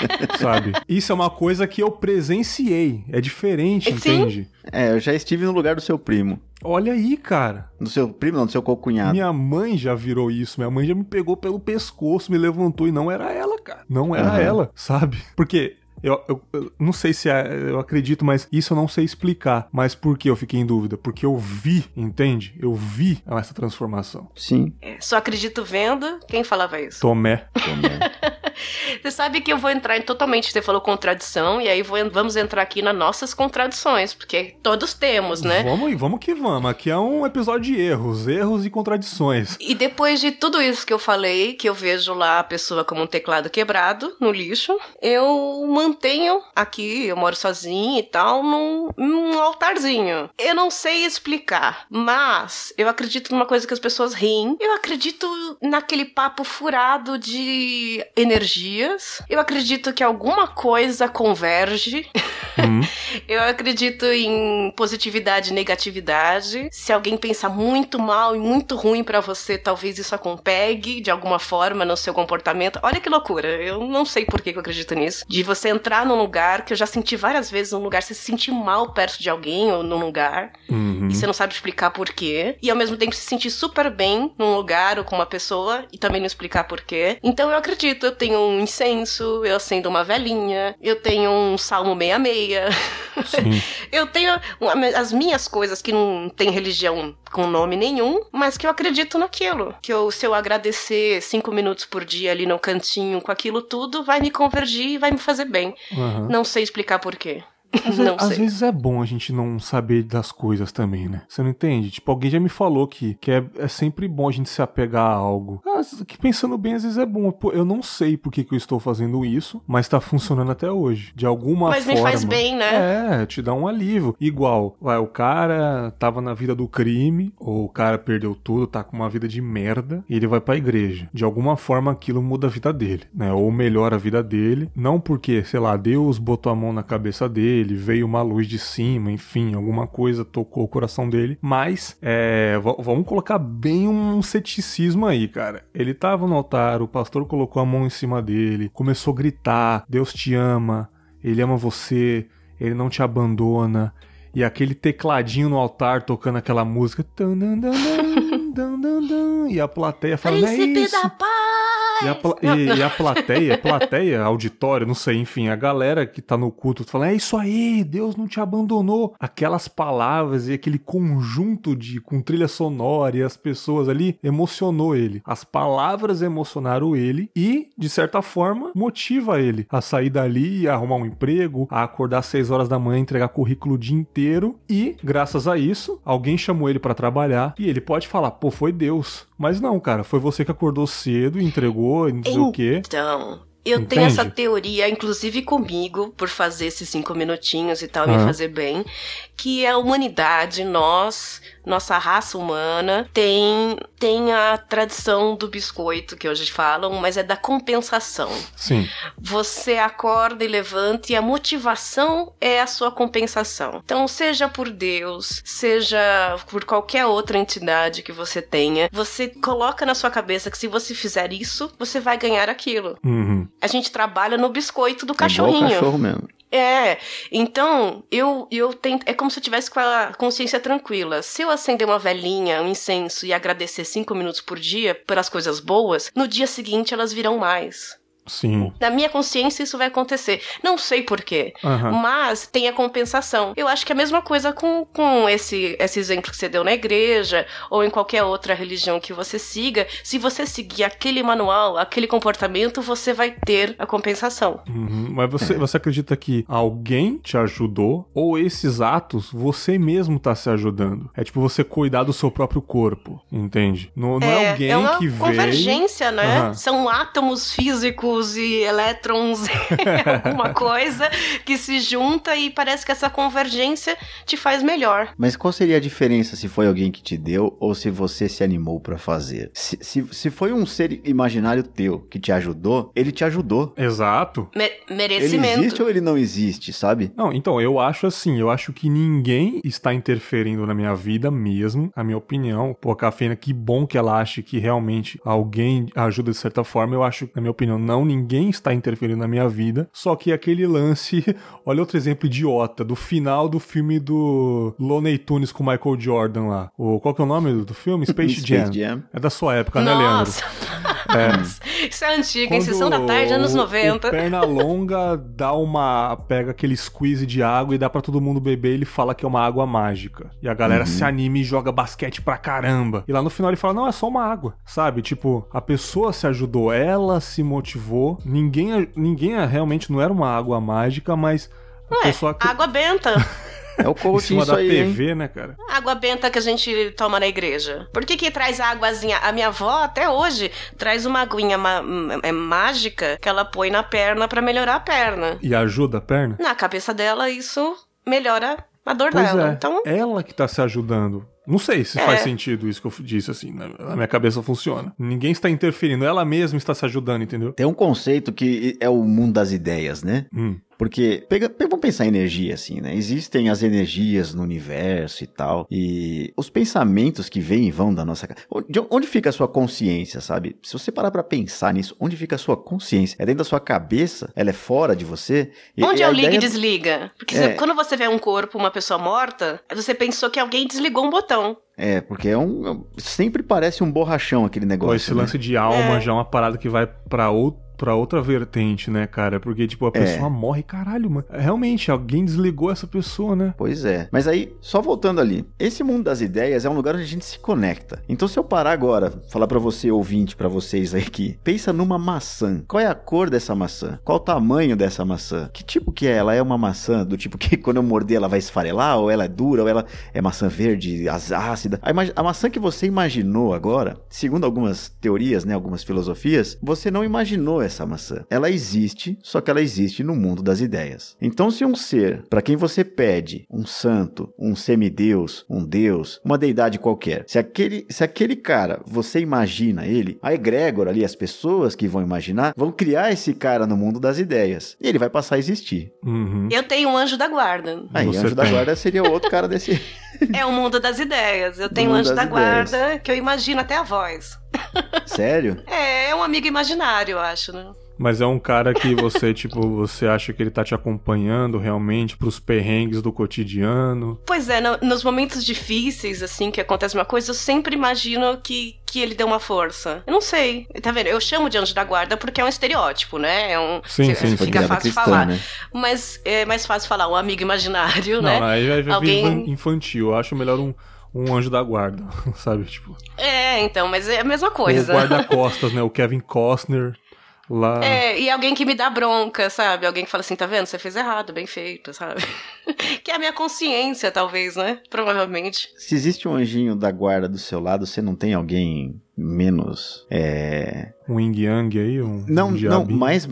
Speaker 1: sabe? Isso é uma coisa que eu presenciei. É diferente,
Speaker 3: Sim.
Speaker 1: entende?
Speaker 2: É, eu já estive no lugar do seu primo.
Speaker 1: Olha aí, cara.
Speaker 2: Do seu primo, não, do seu cocunhado.
Speaker 1: Minha mãe já virou isso. Minha mãe já me pegou pelo pescoço, me levantou e não era ela, cara. Não era
Speaker 2: Aham.
Speaker 1: ela, sabe? Porque. Eu, eu- eu não sei se é, eu acredito, mas isso eu não sei explicar. Mas por que eu fiquei em dúvida? Porque eu vi, entende? Eu vi essa transformação.
Speaker 2: Sim.
Speaker 3: É, Só acredito vendo. Quem falava isso?
Speaker 1: Tomé.
Speaker 3: Você sabe que eu vou entrar em totalmente. Você falou contradição, e aí vou- vamos entrar aqui nas nossas contradições, porque todos temos, né?
Speaker 1: Vamos, vamos que vamos. Aqui é um episódio de erros, erros e contradições.
Speaker 3: E depois de tudo isso que eu falei, que eu vejo lá a pessoa como um teclado quebrado no lixo, eu mantenho aqui, eu moro sozinha e tal, num, num altarzinho. Eu não sei explicar, mas eu acredito numa coisa que as pessoas riem. Eu acredito naquele papo furado de energias. Eu acredito que alguma coisa converge.
Speaker 1: Hum,
Speaker 3: Eu acredito em positividade e negatividade. Se alguém pensa muito mal e muito ruim pra você, talvez isso acompegue de alguma forma no seu comportamento. Olha que loucura. Eu não sei por que que eu acredito nisso. De você entrar num lugar que eu já senti várias vezes num lugar, você se sentir mal perto de alguém ou num lugar
Speaker 1: uhum.
Speaker 3: e você não sabe explicar por quê. E ao mesmo tempo se sentir super bem num lugar ou com uma pessoa e também não explicar por quê. Então eu acredito, eu tenho um incenso, eu acendo uma velinha, eu tenho um salmo meia-meia.
Speaker 1: Sim.
Speaker 3: Eu tenho as minhas coisas que não tem religião com nome nenhum, mas que eu acredito naquilo. Que eu, se eu agradecer cinco minutos por dia ali no cantinho com aquilo tudo, vai me convergir e vai me fazer bem.
Speaker 1: Aham.
Speaker 3: Não sei explicar por quê.
Speaker 1: Às,
Speaker 3: não
Speaker 1: às
Speaker 3: sei.
Speaker 1: vezes é bom a gente não saber das coisas também, né? Você não entende? Tipo, alguém já me falou que, que é, é sempre bom a gente se apegar a algo. Ah, que pensando bem, às vezes é bom. Pô, eu não sei por que, que eu estou fazendo isso, mas tá funcionando até hoje. De alguma
Speaker 3: Mas
Speaker 1: forma.
Speaker 3: me faz bem, né?
Speaker 1: É, te dá um alívio. Igual, vai, o cara tava na vida do crime, ou o cara perdeu tudo, tá com uma vida de merda, e ele vai pra igreja. De alguma forma aquilo muda a vida dele, né? Ou melhora a vida dele. Não porque, sei lá, Deus botou a mão na cabeça dele, veio uma luz de cima, enfim, alguma coisa tocou o coração dele. Mas, é, vamos colocar bem um ceticismo aí, cara. Ele tava no altar, o pastor colocou a mão em cima dele, começou a gritar: Deus te ama, ele ama você, ele não te abandona. E aquele tecladinho no altar tocando aquela música. dan, dan, dan, E a plateia falando: É
Speaker 3: Príncipe
Speaker 1: isso.
Speaker 3: da paz!
Speaker 1: E a, pla- e- e a plateia, plateia, auditório, não sei, enfim, a galera que tá no culto falando, é isso aí, Deus não te abandonou. Aquelas palavras e aquele conjunto de com trilha sonora e as pessoas ali emocionou ele. As palavras emocionaram ele e, de certa forma, motiva ele a sair dali, a arrumar um emprego, a acordar às 6 horas da manhã, entregar currículo o dia inteiro e, graças a isso, alguém chamou ele pra trabalhar e ele pode falar, pô, foi Deus. Mas não, cara, foi você que acordou cedo e entregou, não sei o quê.
Speaker 3: Então, eu
Speaker 1: Entende?
Speaker 3: tenho essa teoria, inclusive comigo, por fazer esses cinco minutinhos e tal, me fazer bem, que a humanidade, nós, nossa raça humana, tem, tem a tradição do biscoito, que hoje falam, mas é da compensação.
Speaker 1: Sim.
Speaker 3: Você acorda e levanta e a motivação é a sua compensação. Então, seja por Deus, seja por qualquer outra entidade que você tenha, você coloca na sua cabeça que se você fizer isso, você vai ganhar aquilo.
Speaker 1: Uhum.
Speaker 3: A gente trabalha no biscoito do
Speaker 2: É
Speaker 3: cachorrinho.
Speaker 2: cachorro mesmo.
Speaker 3: É, então eu eu tento, é como se eu tivesse com a consciência tranquila. Se eu acender uma velhinha, um incenso e agradecer cinco minutos por dia pelas coisas boas, no dia seguinte elas virão mais.
Speaker 1: Sim.
Speaker 3: Na minha consciência isso vai acontecer. Não sei porquê.
Speaker 1: Aham.
Speaker 3: Mas tem a compensação. Eu acho que é a mesma coisa com, com esse, esse exemplo que você deu na igreja ou em qualquer outra religião que você siga. Se você seguir aquele manual, aquele comportamento, você vai ter a compensação.
Speaker 1: Uhum. Mas você, você acredita que alguém te ajudou? Ou esses atos você mesmo tá se ajudando? É tipo você cuidar do seu próprio corpo, entende? Não, não é, alguém
Speaker 3: uma
Speaker 1: que veio.
Speaker 3: convergência, né?
Speaker 1: Aham.
Speaker 3: São átomos físicos núcleos e elétrons, alguma coisa que se junta e parece que essa convergência te faz melhor.
Speaker 2: Mas qual seria a diferença se foi alguém que te deu ou se você se animou para fazer? Se, se, se foi um ser imaginário teu que te ajudou, ele te ajudou.
Speaker 1: Exato.
Speaker 3: Me merecimento.
Speaker 2: Ele existe ou ele não existe, sabe?
Speaker 1: Não, então, eu acho assim, eu acho que ninguém está interferindo na minha vida mesmo, a minha opinião. Pô, a Cafeína, que bom que ela acha que realmente alguém ajuda de certa forma. Eu acho, na minha opinião, não, ninguém está interferindo na minha vida. Só que aquele lance, olha outro exemplo idiota, do final do filme do Looney Tunes com Michael Jordan lá. O, qual que é o nome do filme? Space,
Speaker 2: Space
Speaker 1: Jam.
Speaker 2: Jam.
Speaker 1: É da sua época, né, Leandro?
Speaker 3: Nossa! Isso é antigo, em Sessão da Tarde, anos
Speaker 1: o-
Speaker 3: 90.
Speaker 1: O perna longa dá uma. pega aquele squeeze de água e dá pra todo mundo beber. Ele fala que é uma água mágica. E a galera
Speaker 2: Uhum.
Speaker 1: se anima e joga basquete pra caramba. E lá no final ele fala: não, é só uma água. Sabe? Tipo, a pessoa se ajudou, ela se motivou. Ninguém, ninguém realmente não era uma água mágica, mas. A
Speaker 3: Ué,
Speaker 1: pessoa que.
Speaker 3: água benta.
Speaker 2: É o
Speaker 1: em
Speaker 2: coaching
Speaker 1: cima
Speaker 2: isso
Speaker 1: da
Speaker 2: aí, hein?
Speaker 1: TV, né, cara?
Speaker 3: água benta que a gente toma na igreja. Por que que traz a águazinha? A minha avó, até hoje, traz uma aguinha ma- é mágica que ela põe na perna pra melhorar a perna.
Speaker 1: E ajuda a perna?
Speaker 3: Na cabeça dela, isso melhora a dor
Speaker 1: Pois
Speaker 3: dela.
Speaker 1: é,
Speaker 3: Então,
Speaker 1: ela que tá se ajudando. Não sei se
Speaker 3: É.
Speaker 1: faz sentido isso que eu disse, assim, na na minha cabeça funciona. Ninguém está interferindo, ela mesma está se ajudando, entendeu?
Speaker 2: Tem um conceito que é o mundo das ideias, né?
Speaker 1: Hum.
Speaker 2: Porque, pega, vamos pensar em energia, assim, né? Existem as energias no universo e tal. E os pensamentos que vêm e vão da nossa casa. Onde, fica a sua consciência, sabe? Se você parar pra pensar nisso, onde fica a sua consciência? É dentro da sua cabeça? Ela é fora de você? E-
Speaker 3: onde
Speaker 2: e
Speaker 3: é
Speaker 2: a
Speaker 3: o liga e desliga? Porque
Speaker 2: É.
Speaker 3: você- quando você vê um corpo, uma pessoa morta, você pensou que alguém desligou um botão.
Speaker 2: É, porque é um. é um- Sempre parece um borrachão aquele negócio.
Speaker 1: esse
Speaker 2: né?
Speaker 1: lance de alma
Speaker 3: É.
Speaker 1: já é uma parada que vai pra outro. Pra outra vertente, né, cara? Porque, tipo, a
Speaker 2: É.
Speaker 1: pessoa morre, caralho, mano. Realmente, alguém desligou essa pessoa, né?
Speaker 2: Pois é. Mas aí, só voltando ali. Esse mundo das ideias é um lugar onde a gente se conecta. Então, se eu parar agora, falar pra você, ouvinte, pra vocês aí aqui, pensa numa maçã. Qual é a cor dessa maçã? Qual o tamanho dessa maçã? Que tipo que é? Ela é uma maçã do tipo que quando eu morder ela vai esfarelar? Ou ela é dura? Ou ela é maçã verde, ácida? A, a maçã que você imaginou agora, segundo algumas teorias, né, algumas filosofias, você não imaginou essa maçã. Ela existe, só que ela existe no mundo das ideias. Então, se um ser, para quem você pede, um santo, um semideus, um deus, uma deidade qualquer, se aquele, se aquele cara, você imagina ele, a egrégora ali, as pessoas que vão imaginar, vão criar esse cara no mundo das ideias. E ele vai passar a existir.
Speaker 1: Uhum.
Speaker 3: Eu tenho um anjo da guarda.
Speaker 2: Aí,
Speaker 1: Você
Speaker 2: anjo da
Speaker 1: tem.
Speaker 2: guarda seria o outro cara desse.
Speaker 3: É o mundo das ideias. Eu tenho um anjo da guarda que eu imagino até a voz.
Speaker 2: Sério?
Speaker 3: É, é um amigo imaginário, eu acho, né?
Speaker 1: Mas é um cara que você, tipo, você acha que ele tá te acompanhando realmente pros perrengues do cotidiano.
Speaker 3: Pois é, no- nos momentos difíceis, assim, que acontece uma coisa, eu sempre imagino que, que ele deu uma força. Eu não sei. Tá vendo? Eu chamo de anjo da guarda porque é um estereótipo, né? É um.
Speaker 1: Sim,
Speaker 3: fica-
Speaker 1: sim.
Speaker 3: Fica fácil
Speaker 2: cristã,
Speaker 3: falar.
Speaker 2: né?
Speaker 3: Mas é mais fácil falar um amigo imaginário,
Speaker 1: Não,
Speaker 3: né?
Speaker 1: aí vai vir
Speaker 3: Alguém-
Speaker 1: infantil. Eu acho melhor um, um anjo da guarda, sabe? Tipo,
Speaker 3: É, então, mas é a mesma
Speaker 1: o
Speaker 3: coisa.
Speaker 1: guarda-costas, né? O Kevin Costner lá.
Speaker 3: É, e alguém que me dá bronca, sabe? Alguém que fala assim, tá vendo? Você fez errado, bem feito, sabe? que é a minha consciência, talvez, né? Provavelmente.
Speaker 2: Se existe um anjinho da guarda do seu lado, você não tem alguém menos. É...
Speaker 1: Um yin yang aí, um.
Speaker 2: Não,
Speaker 1: um
Speaker 2: não, mais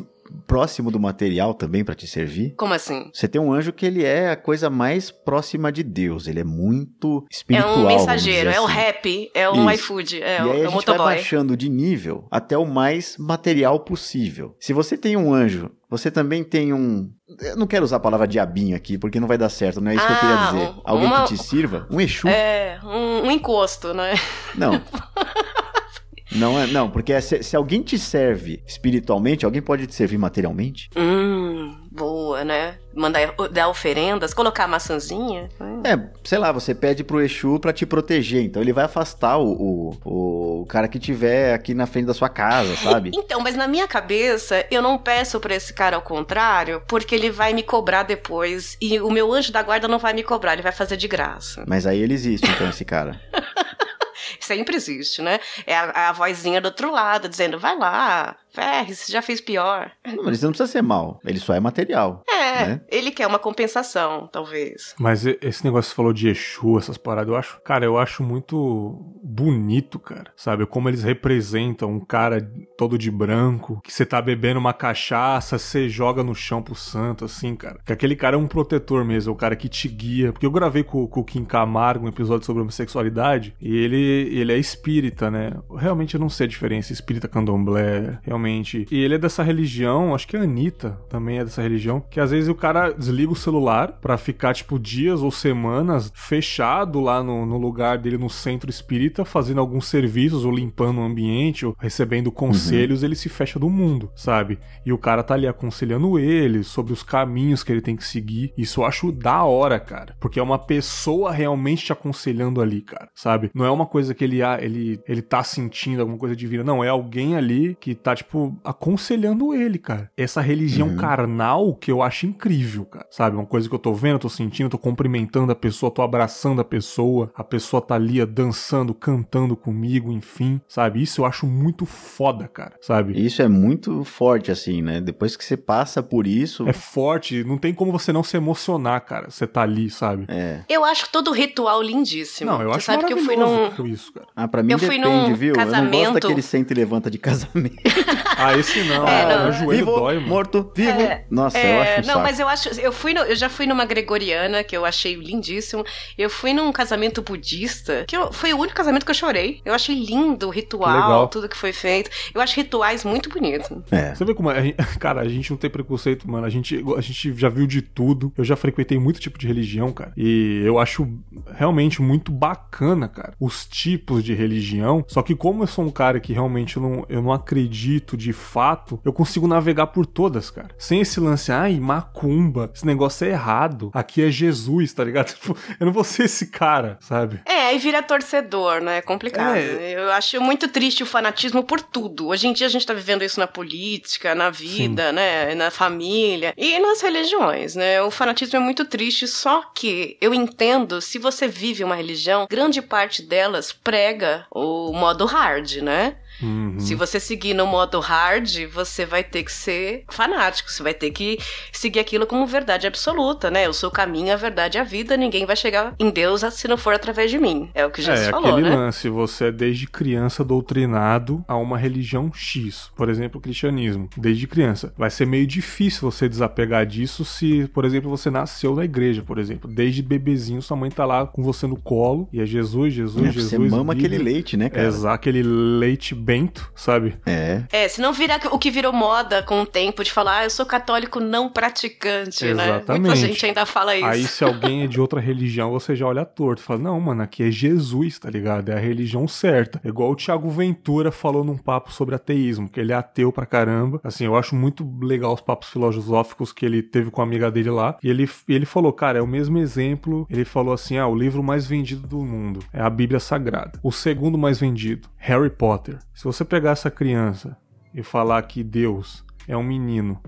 Speaker 2: próximo do material também pra te servir.
Speaker 3: Como assim?
Speaker 2: Você tem um anjo que ele é a coisa mais próxima de Deus. Ele é muito
Speaker 3: É
Speaker 2: espiritual.
Speaker 3: um
Speaker 2: vamos
Speaker 3: mensageiro,
Speaker 2: dizer
Speaker 3: é o
Speaker 2: assim.
Speaker 3: rap, é um
Speaker 2: Isso.
Speaker 3: iFood, é, o,
Speaker 2: aí
Speaker 3: é
Speaker 2: a
Speaker 3: o
Speaker 2: gente vai
Speaker 3: motoboy.
Speaker 2: baixando de nível até o mais material possível. Se você tem um anjo, você também tem um. Eu não quero usar a palavra diabinho aqui, porque não vai dar certo, não é isso que eu queria
Speaker 3: Ah,
Speaker 2: dizer.
Speaker 3: um-
Speaker 2: Alguém
Speaker 3: uma-
Speaker 2: que te sirva? Um Exu?
Speaker 3: É, um, um encosto, né?
Speaker 2: Não. Não é, não, porque se, se alguém te serve espiritualmente, alguém pode te servir materialmente?
Speaker 3: Hum, boa, né? Mandar dar oferendas, colocar a maçãzinha. Hum.
Speaker 2: É, sei lá, você pede pro Exu pra te proteger, então ele vai afastar o, o, o cara que tiver aqui na frente da sua casa, sabe?
Speaker 3: Então, mas na minha cabeça, eu não peço pra esse cara ao contrário, porque ele vai me cobrar depois. E o meu anjo da guarda não vai me cobrar, ele vai fazer de graça.
Speaker 2: Mas aí ele existe, então, esse cara.
Speaker 3: Sempre existe, né? É a, a vozinha do outro lado dizendo: vai lá, ferre, você já fez pior.
Speaker 2: Não, mas ele não precisa ser mal, ele só é material.
Speaker 3: É,
Speaker 2: né?
Speaker 3: ele quer uma compensação, talvez.
Speaker 1: Mas esse negócio que você falou de Exu, essas paradas, eu acho, cara, eu acho muito bonito, cara. Sabe? Como eles representam um cara todo de branco, que você tá bebendo uma cachaça, você joga no chão pro santo, assim, cara. Que aquele cara é um protetor mesmo, é o cara que te guia. Porque eu gravei com, com o Kim Camargo um episódio sobre homossexualidade, e ele, ele é espírita, né? Realmente eu não sei a diferença, espírita candomblé, realmente. E ele é dessa religião, acho que a Anitta também é dessa religião, que às vezes o cara desliga o celular pra ficar, tipo, dias ou semanas fechado lá no, no lugar dele no centro espírita, fazendo alguns serviços, ou limpando o ambiente, ou recebendo conselhos, ele se fecha do mundo, sabe? E o cara tá ali aconselhando ele sobre os caminhos que ele tem que seguir. Isso eu acho da hora, cara. Porque é uma pessoa realmente te aconselhando ali, cara, sabe? Não é uma coisa que ele, ah, ele, ele tá sentindo alguma coisa divina. Não, é alguém ali que tá, tipo, aconselhando ele, cara. Essa religião carnal que eu acho incrível, cara. Sabe? Uma coisa que eu tô vendo, tô sentindo, tô cumprimentando a pessoa, tô abraçando a pessoa, a pessoa tá ali dançando, cantando comigo, enfim, sabe? Isso eu acho muito foda, cara, sabe?
Speaker 2: Isso é muito forte, assim, né? Depois que você passa por isso.
Speaker 1: É forte, não tem como você não se emocionar, cara. Você tá ali, sabe?
Speaker 2: É.
Speaker 3: Eu acho todo ritual lindíssimo.
Speaker 1: Não, eu
Speaker 3: Você
Speaker 1: acho
Speaker 3: sabe que eu fui num.
Speaker 1: isso, cara.
Speaker 2: Ah, pra mim
Speaker 3: Eu fui
Speaker 2: depende,
Speaker 3: num
Speaker 2: viu? Eu não gosto
Speaker 3: casamento-
Speaker 2: daquele senta e levanta de casamento.
Speaker 1: Ah, esse não,
Speaker 3: É, não.
Speaker 1: meu joelho
Speaker 2: vivo,
Speaker 1: dói, mano.
Speaker 2: morto, vivo.
Speaker 3: É,
Speaker 2: Nossa, eu
Speaker 3: É,
Speaker 2: acho um
Speaker 3: não,
Speaker 2: saco.
Speaker 3: mas eu acho, eu fui, no- eu já fui numa gregoriana que eu achei lindíssimo. Eu fui num casamento budista que eu- foi o único casamento que eu chorei. Eu achei lindo o ritual,
Speaker 1: legal.
Speaker 3: tudo que foi feito. Eu acho rituais muito bonitos.
Speaker 2: É.
Speaker 1: Você vê como é, cara, a gente não tem preconceito, mano. A gente, a gente já viu de tudo. Eu já frequentei muito tipo de religião, cara. E eu acho realmente muito bacana, cara, os tipos de religião. Só que como eu sou um cara que realmente eu não, eu não acredito de fato, eu consigo navegar por todas, cara. Sem esse lance, ai, macumba, esse negócio é errado. Aqui é Jesus, tá ligado? Tipo, eu não vou ser esse cara, sabe?
Speaker 3: É, aí vira torcedor, né? É complicado.
Speaker 1: É.
Speaker 3: Eu acho muito triste o fanatismo por tudo. Hoje em dia a gente tá vivendo isso na política, na vida, né? Na família e nas religiões, né? O fanatismo é muito triste, só que eu entendo, se você vive uma religião, grande parte delas prega o modo hard, né?
Speaker 1: Uhum.
Speaker 3: Se você seguir no modo hard, você vai ter que ser fanático, você vai ter que seguir aquilo como verdade absoluta, né? O seu caminho, a verdade, a vida, ninguém vai chegar em Deus se não for através de mim. É o que Jesus
Speaker 1: é,
Speaker 3: falou,
Speaker 1: aquele
Speaker 3: né?
Speaker 1: lance, você é desde criança doutrinado a uma religião X, por exemplo, o cristianismo, desde criança. Vai ser meio difícil você desapegar disso se, por exemplo, você nasceu na igreja, por exemplo. Desde bebezinho, sua mãe tá lá com você no colo e é Jesus, Jesus,
Speaker 2: É,
Speaker 1: Jesus.
Speaker 2: você mama
Speaker 1: Bíblia.
Speaker 2: aquele leite, né, cara?
Speaker 1: Exato, aquele leite bento, sabe?
Speaker 2: É.
Speaker 3: É, se não virar o que virou moda com o tempo de falar, ah, eu sou católico não praticante, né? Muita
Speaker 1: Exatamente.
Speaker 3: gente ainda fala isso.
Speaker 1: Aí, se alguém é de outra religião, você já olha torto. Fala, não, mano, aqui é Jesus, tá ligado? É a religião certa. É igual o Thiago Ventura falou num papo sobre ateísmo, que ele é ateu pra caramba. Assim, eu acho muito legal os papos filosóficos que ele teve com a amiga dele lá. E ele, e ele falou, cara, é o mesmo exemplo. Ele falou assim: ah, o livro mais vendido do mundo é a Bíblia Sagrada. O segundo mais vendido, Harry Potter. Se você pegar essa criança e falar que Deus é um menino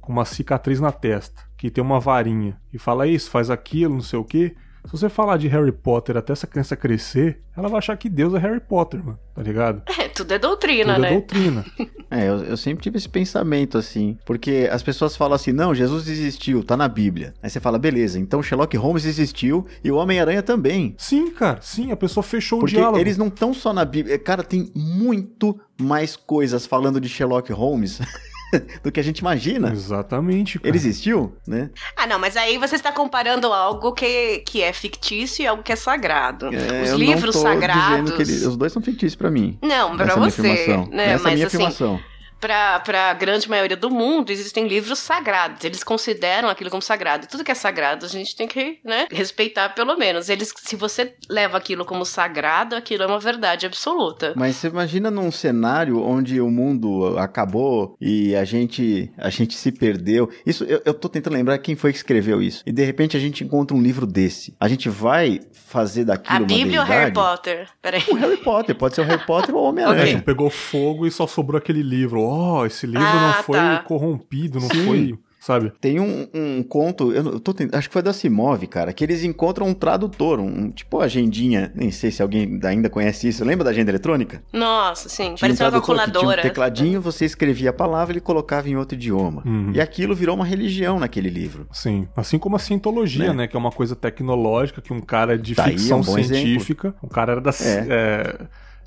Speaker 1: com uma cicatriz na testa, que tem uma varinha, e fala isso, faz aquilo, não sei o que. Se você falar de Harry Potter até essa criança crescer, ela vai achar que Deus é Harry Potter, mano, tá ligado?
Speaker 3: É, tudo é doutrina,
Speaker 1: Tudo
Speaker 3: né?
Speaker 1: é doutrina.
Speaker 2: É, eu, eu sempre tive esse pensamento assim. Porque as pessoas falam assim: não, Jesus existiu, tá na Bíblia. Aí você fala, beleza, então Sherlock Holmes existiu e o Homem-Aranha também.
Speaker 1: Sim, cara, sim, a pessoa fechou
Speaker 2: Porque
Speaker 1: o diálogo.
Speaker 2: eles não estão só na Bíblia. Cara, tem muito mais coisas falando de Sherlock Holmes do que a gente imagina.
Speaker 1: Exatamente, cara.
Speaker 2: Ele existiu, né?
Speaker 3: Ah, não, mas aí você está comparando algo que, que é fictício e algo que é sagrado.
Speaker 2: É,
Speaker 3: Os
Speaker 2: eu
Speaker 3: livros
Speaker 2: não tô
Speaker 3: sagrados.
Speaker 2: ele- os dois são fictícios pra mim.
Speaker 3: Não, pra
Speaker 2: Essa é a minha
Speaker 3: você.
Speaker 2: afirmação.
Speaker 3: Né?
Speaker 2: Essa é a minha
Speaker 3: assim,
Speaker 2: afirmação.
Speaker 3: Pra, pra grande maioria do mundo, existem livros sagrados. Eles consideram aquilo como sagrado. E tudo que é sagrado, a gente tem que né, respeitar, pelo menos. Eles, se você leva aquilo como sagrado, aquilo é uma verdade absoluta.
Speaker 2: Mas você imagina num cenário onde o mundo acabou e a gente a gente se perdeu. Isso eu, eu tô tentando lembrar quem foi que escreveu isso. E de repente a gente encontra um livro desse. A gente vai fazer daquilo
Speaker 3: A
Speaker 2: uma
Speaker 3: Bíblia ou Harry? Potter? Peraí.
Speaker 2: O Harry Potter, pode ser o Harry Potter ou o
Speaker 1: É,
Speaker 2: Homem-Aranha.
Speaker 1: tipo, pegou fogo e só sobrou aquele livro. Oh, esse livro
Speaker 3: Ah,
Speaker 1: não foi
Speaker 3: tá.
Speaker 1: corrompido, não
Speaker 2: Sim.
Speaker 1: foi sabe?
Speaker 2: Tem um, um conto, eu, tô tent- acho que foi da Simov, cara, que eles encontram um tradutor, um tipo agendinha, nem sei se alguém ainda conhece isso. Lembra da agenda eletrônica?
Speaker 3: Nossa, sim.
Speaker 2: Tinha um
Speaker 3: Parecia uma
Speaker 2: tradutor que tinha um
Speaker 3: calculadora.
Speaker 2: tecladinho, você escrevia a palavra e ele colocava em outro idioma.
Speaker 1: Uhum.
Speaker 2: E aquilo virou uma religião naquele livro.
Speaker 1: Sim. Assim como a cientologia,
Speaker 2: Né?
Speaker 1: né? Que é uma coisa tecnológica, que um cara de
Speaker 2: Tá aí,
Speaker 1: ficção
Speaker 2: é um
Speaker 1: científica, um cara era da.
Speaker 2: É.
Speaker 1: é,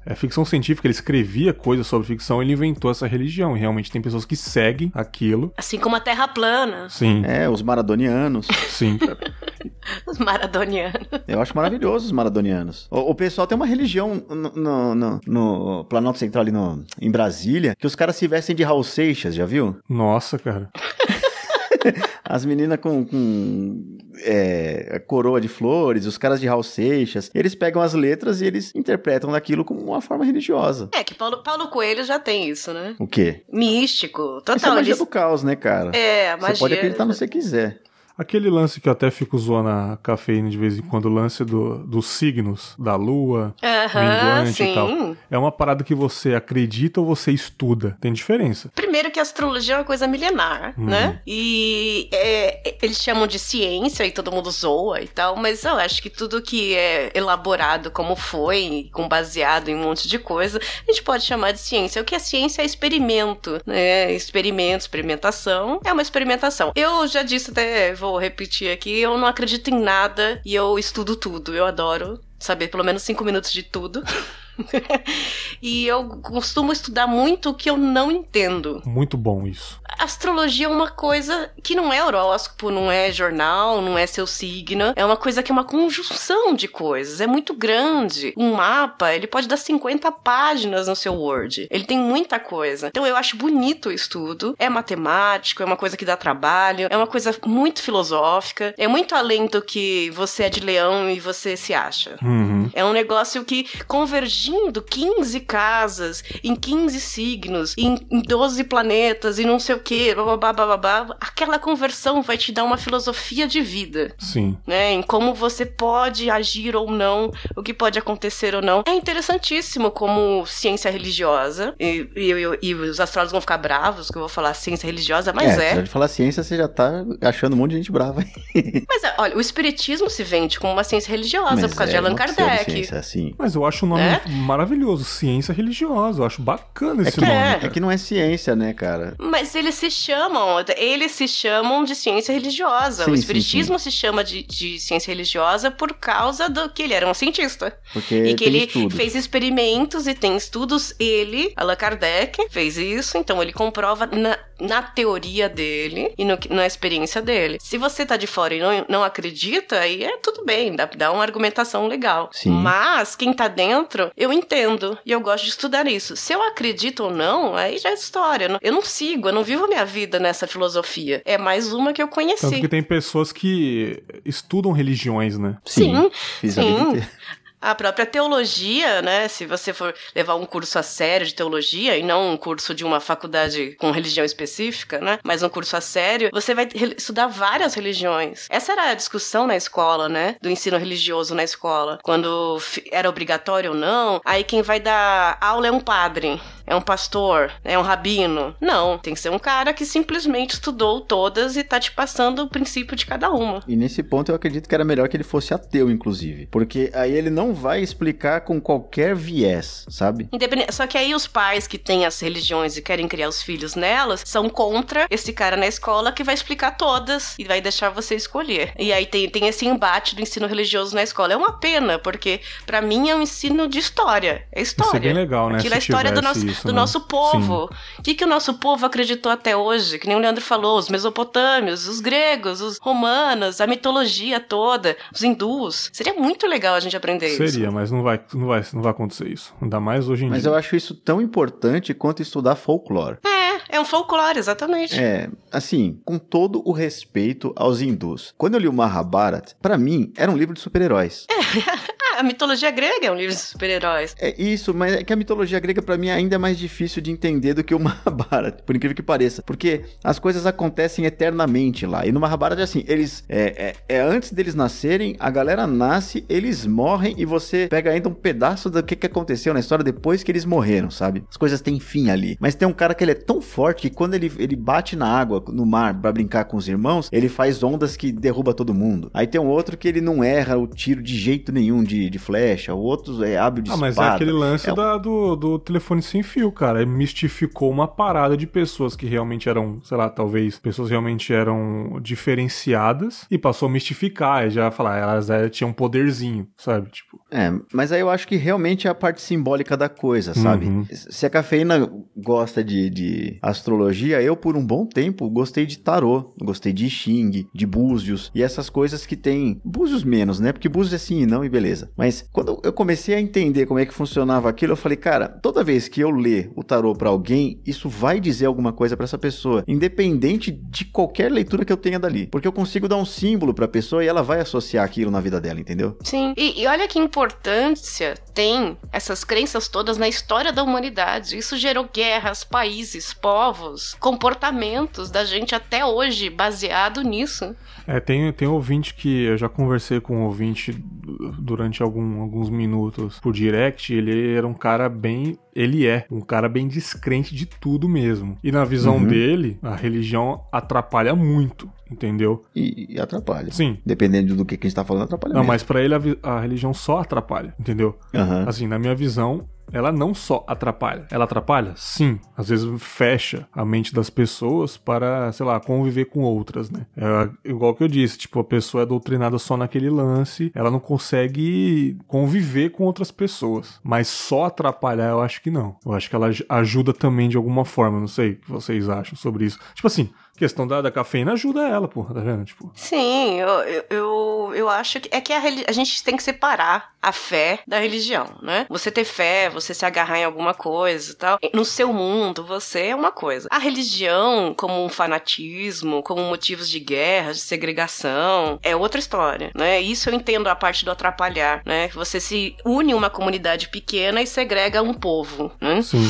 Speaker 1: é ficção científica, ele escrevia coisas sobre ficção, ele inventou essa religião. E realmente tem pessoas que seguem aquilo.
Speaker 3: Assim como a Terra plana,
Speaker 1: Sim,
Speaker 2: É, os maradonianos.
Speaker 1: sim,
Speaker 3: os maradonianos.
Speaker 2: Eu acho maravilhoso os maradonianos. O, o pessoal tem uma religião no, no, no- no Planalto Central ali no, em Brasília, que os caras se vestem de Raul Seixas, já viu?
Speaker 1: Nossa, cara.
Speaker 2: As meninas com, com é, coroa de flores, os caras de Raul Seixas, eles pegam as letras e eles interpretam daquilo como uma forma religiosa.
Speaker 3: É que Paulo, Paulo Coelho já tem isso, né?
Speaker 2: O quê?
Speaker 3: Místico,
Speaker 2: Isso é
Speaker 3: total.
Speaker 2: magia
Speaker 3: eles-
Speaker 2: do caos, né, cara?
Speaker 3: É, a magia.
Speaker 2: Você pode acreditar no que você quiser.
Speaker 1: Aquele lance que eu até fico zoando a cafeína de vez em quando, o lance do, dos signos, da lua,
Speaker 3: Aham,
Speaker 1: minguante
Speaker 3: sim.
Speaker 1: e tal. É uma parada que você acredita ou você estuda. Tem diferença.
Speaker 3: Primeiro que a astrologia é uma coisa milenar,
Speaker 1: Uhum.
Speaker 3: né? E é, eles chamam de ciência e todo mundo zoa e tal, mas eu acho que tudo que é elaborado como foi, com baseado em um monte de coisa, a gente pode chamar de ciência. O que é ciência é experimento, né? Experimento, experimentação, é uma experimentação. Eu já disse até, vou repetir aqui, eu não acredito em nada e eu estudo tudo. Eu adoro saber pelo menos cinco minutos de tudo. e eu costumo estudar muito o que eu não entendo.
Speaker 1: Muito bom isso.
Speaker 3: Astrologia é uma coisa que não é horóscopo, não é jornal, não é seu signo. É uma coisa que é uma conjunção de coisas. É muito grande. Um mapa, ele pode dar 50 páginas no seu Word. Ele tem muita coisa. Então eu acho bonito o estudo. É matemático, é uma coisa que dá trabalho, é uma coisa muito filosófica. É muito além do que você é de leão e você se acha.
Speaker 1: Uhum.
Speaker 3: É um negócio que, convergindo 15 casas, em 15 signos, em, em 12 planetas, e não sei o que, babá, babá, aquela conversão vai te dar uma filosofia de vida,
Speaker 1: Sim.
Speaker 3: né? Em como você pode agir ou não, o que pode acontecer ou não. É interessantíssimo como ciência religiosa, e, e- e- e os astrólogos vão ficar bravos que eu vou falar ciência religiosa, mas é.
Speaker 2: apesar de falar ciência, você já tá achando um monte de gente brava. aí.
Speaker 3: Mas é, olha, o espiritismo se vende como uma ciência religiosa
Speaker 2: Mas
Speaker 3: por causa
Speaker 2: é
Speaker 3: de Allan Kardec.
Speaker 2: pseudociência, assim.
Speaker 1: Mas eu acho o nome
Speaker 3: É?
Speaker 1: Maravilhoso. Ciência religiosa. Eu acho bacana esse
Speaker 2: que
Speaker 1: nome.
Speaker 3: é.
Speaker 2: É que não é ciência, né, cara?
Speaker 3: Mas eles se chamam, eles se chamam de ciência religiosa.
Speaker 2: Sim,
Speaker 3: o
Speaker 2: sim,
Speaker 3: espiritismo se chama de, de ciência religiosa por causa do que ele era um cientista.
Speaker 2: Porque
Speaker 3: e que
Speaker 2: tem
Speaker 3: ele
Speaker 2: estudo.
Speaker 3: fez experimentos e tem estudos. Ele, Allan Kardec, fez isso, então ele comprova na, na teoria dele e no na experiência dele. Se você tá de fora e não, não acredita, aí é tudo bem, dá, dá uma argumentação legal.
Speaker 2: Sim.
Speaker 3: Mas quem tá dentro, eu entendo e eu gosto de estudar isso. Se eu acredito ou não, aí já é história. Eu não- Eu não sigo, eu não vivo a minha vida nessa filosofia. É mais uma que eu conheci.
Speaker 1: Tanto que tem pessoas que estudam religiões, né?
Speaker 3: Sim,
Speaker 2: Fiz a vida
Speaker 3: sim. A própria teologia, né? Se você for levar um curso a sério de teologia e não um curso de uma faculdade com religião específica, né? Mas um curso a sério, você vai estudar várias religiões. Essa era a discussão na escola, né? Do ensino religioso na escola. Quando era obrigatório ou não. Aí quem vai dar aula é um padre, é um pastor, é um rabino. Não, tem que ser um cara que simplesmente estudou todas e tá te passando o princípio de cada uma.
Speaker 2: E nesse ponto eu acredito que era melhor que ele fosse ateu, inclusive. Porque aí ele não vai explicar com qualquer viés, sabe?
Speaker 3: Independente- Só que aí os pais que têm as religiões e querem criar os filhos nelas são contra esse cara na escola que vai explicar todas e vai deixar você escolher. E aí tem, tem esse embate do ensino religioso na escola. É uma pena, porque pra mim é um ensino de história. É história.
Speaker 1: Isso é bem legal, né?
Speaker 3: Aquilo é a história do nosso,
Speaker 1: isso,
Speaker 3: do
Speaker 1: né?
Speaker 3: nosso povo. O que, que o nosso povo acreditou até hoje? Que nem o Leandro falou, os mesopotâmios, os gregos, os romanos, a mitologia toda, os hindus. Seria muito legal a gente aprender
Speaker 1: Sim.
Speaker 3: isso.
Speaker 1: Seria, mas não vai, não, vai, não vai acontecer isso. Ainda mais hoje em
Speaker 2: Mas
Speaker 1: dia.
Speaker 2: eu acho isso tão importante quanto estudar folclore.
Speaker 3: É, é um folclore, exatamente.
Speaker 2: É, assim, com todo o respeito aos hindus. Quando eu li o Mahabharata, pra mim, era um livro de super-heróis.
Speaker 3: Ah, A mitologia grega é um livro de super-heróis.
Speaker 2: É isso, mas é que a mitologia grega para mim ainda é mais difícil de entender do que o Mahabharata, por incrível que pareça. Porque as coisas acontecem eternamente lá. E no Mahabharata é assim, eles. É, é, é antes deles nascerem, a galera nasce, eles morrem e você pega ainda um pedaço do que, que aconteceu na história depois que eles morreram, sabe? As coisas têm fim ali. Mas tem um cara que ele é tão forte que quando ele, ele bate na água, no mar, para brincar com os irmãos, ele faz ondas que derruba todo mundo. Aí tem um outro que ele não erra o tiro de jeito nenhum de, de flecha. O outro é hábil de
Speaker 1: ah,
Speaker 2: espada.
Speaker 1: mas é aquele lance é... Da, do, do telefone sem fio, cara. Mistificou uma parada de pessoas que realmente eram, sei lá, talvez pessoas realmente eram diferenciadas e passou a mistificar. E já falar, elas é, tinham um poderzinho, sabe? Tipo.
Speaker 2: É, mas aí eu acho que realmente é a parte simbólica da coisa, sabe? Uhum. Se a cafeína gosta de, de astrologia, eu por um bom tempo gostei de tarô, gostei de Xing, de búzios e essas coisas que tem. Búzios menos, né? Porque búzios é sim e não e beleza. Mas quando eu comecei a entender como é que funcionava aquilo, eu falei, cara, toda vez que eu ler o tarô para alguém, isso vai dizer alguma coisa para essa pessoa, independente de qualquer leitura que eu tenha dali. Porque eu consigo dar um símbolo pra pessoa e ela vai associar aquilo na vida dela, entendeu?
Speaker 3: Sim. E, e olha que importância tem essas crenças todas na história da humanidade. Isso gerou guerras, países, povos, comportamentos da gente até hoje baseado nisso.
Speaker 1: É, tem, tem ouvinte que eu já conversei com um ouvinte durante algum, alguns minutos por direct. Ele era um cara bem. Ele é um cara bem descrente de tudo mesmo. E na visão uhum. dele, a religião atrapalha muito entendeu?
Speaker 2: E, e, atrapalha.
Speaker 1: Sim.
Speaker 2: Dependendo do que, que a gente tá falando, atrapalha.
Speaker 1: Não,
Speaker 2: mesmo.
Speaker 1: mas para ele a, a, religião só atrapalha, entendeu?
Speaker 2: Uhum.
Speaker 1: Assim, na minha visão, ela não só atrapalha. Ela atrapalha? Sim. Às vezes fecha a mente das pessoas para, sei lá, conviver com outras, né? É igual que eu disse, tipo, a pessoa é doutrinada só naquele lance, ela não consegue conviver com outras pessoas. Mas só atrapalhar, eu acho que não. Eu acho que ela ajuda também de alguma forma, não sei o que vocês acham sobre isso. Tipo assim, questão da, da cafeína ajuda ela, pô, tá vendo? Tipo...
Speaker 3: Sim, eu, eu, eu acho que é que a, a gente tem que separar a fé da religião, né? Você ter fé, você se agarrar em alguma coisa e tal. No seu mundo, você é uma coisa. A religião, como um fanatismo, como motivos de guerra, de segregação, é outra história, né? Isso eu entendo a parte do atrapalhar, né? Você se une uma comunidade pequena e segrega um povo, né?
Speaker 1: Sim.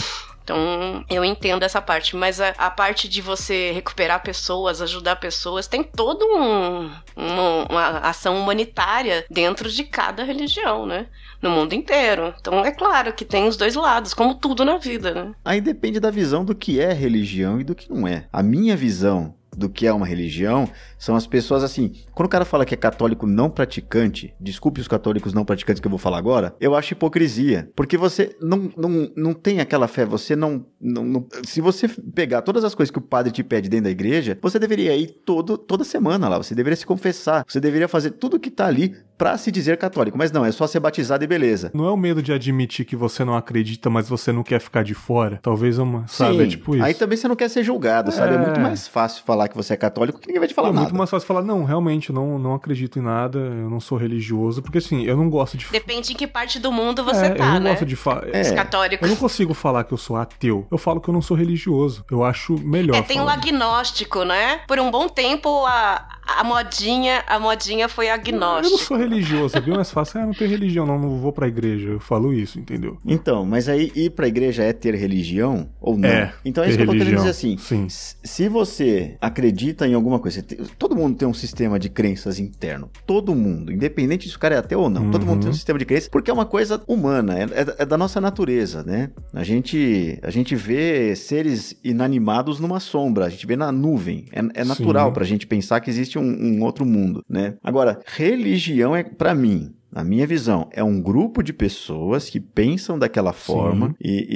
Speaker 3: Então, eu entendo essa parte, mas a, a parte de você recuperar pessoas, ajudar pessoas, tem toda um, uma, uma ação humanitária dentro de cada religião, né? No mundo inteiro. Então, é claro que tem os dois lados, como tudo na vida, né?
Speaker 2: Aí depende da visão do que é religião e do que não é. A minha visão do que é uma religião são as pessoas assim. Quando o cara fala que é católico não praticante, desculpe os católicos não praticantes que eu vou falar agora, eu acho hipocrisia. Porque você não, não, não tem aquela fé, você não, não, não, Se você pegar todas as coisas que o padre te pede dentro da igreja, você deveria ir todo, toda semana lá, você deveria se confessar, você deveria fazer tudo que tá ali para se dizer católico. Mas não, é só ser batizado e beleza.
Speaker 1: Não é o medo de admitir que você não acredita, mas você não quer ficar de fora? Talvez uma. Sabe?
Speaker 2: Sim,
Speaker 1: é tipo isso.
Speaker 2: Aí também você não quer ser julgado, é... sabe? É muito mais fácil falar que você é católico que ninguém vai te falar é nada.
Speaker 1: É muito mais fácil falar, não, realmente, não, não acredito em nada, eu não sou religioso, porque assim, eu não gosto de.
Speaker 3: Depende em que parte do mundo você
Speaker 1: é,
Speaker 3: tá,
Speaker 1: eu não
Speaker 3: né?
Speaker 1: gosto de falar.
Speaker 3: É, Os católicos.
Speaker 1: Eu não consigo falar que eu sou ateu. Eu falo que eu não sou religioso. Eu acho melhor. É,
Speaker 3: tem o um agnóstico, né? Por um bom tempo, a, a modinha, a modinha foi agnóstico.
Speaker 1: Eu não sou religioso, é bem mais fácil. Ah, não tenho religião, não, não vou pra igreja. Eu falo isso, entendeu?
Speaker 2: Então, mas aí ir pra igreja é ter religião ou não?
Speaker 1: É.
Speaker 2: Então é isso que eu tô querendo dizer
Speaker 1: assim. Sim.
Speaker 2: Se você acredita em alguma coisa, tem, todo mundo tem um sistema de crenças interno. Todo mundo, independente se o cara é ateu ou não. Uhum. Todo mundo tem um uhum. sistema de crenças, porque é uma coisa humana, é, é, é, da nossa natureza, né? A gente, a gente vê seres inanimados numa sombra, a gente vê na nuvem. É, é natural Sim. pra gente pensar que existe um, um outro mundo, né? Agora, religião é, para mim, na minha visão, é um grupo de pessoas que pensam daquela forma e,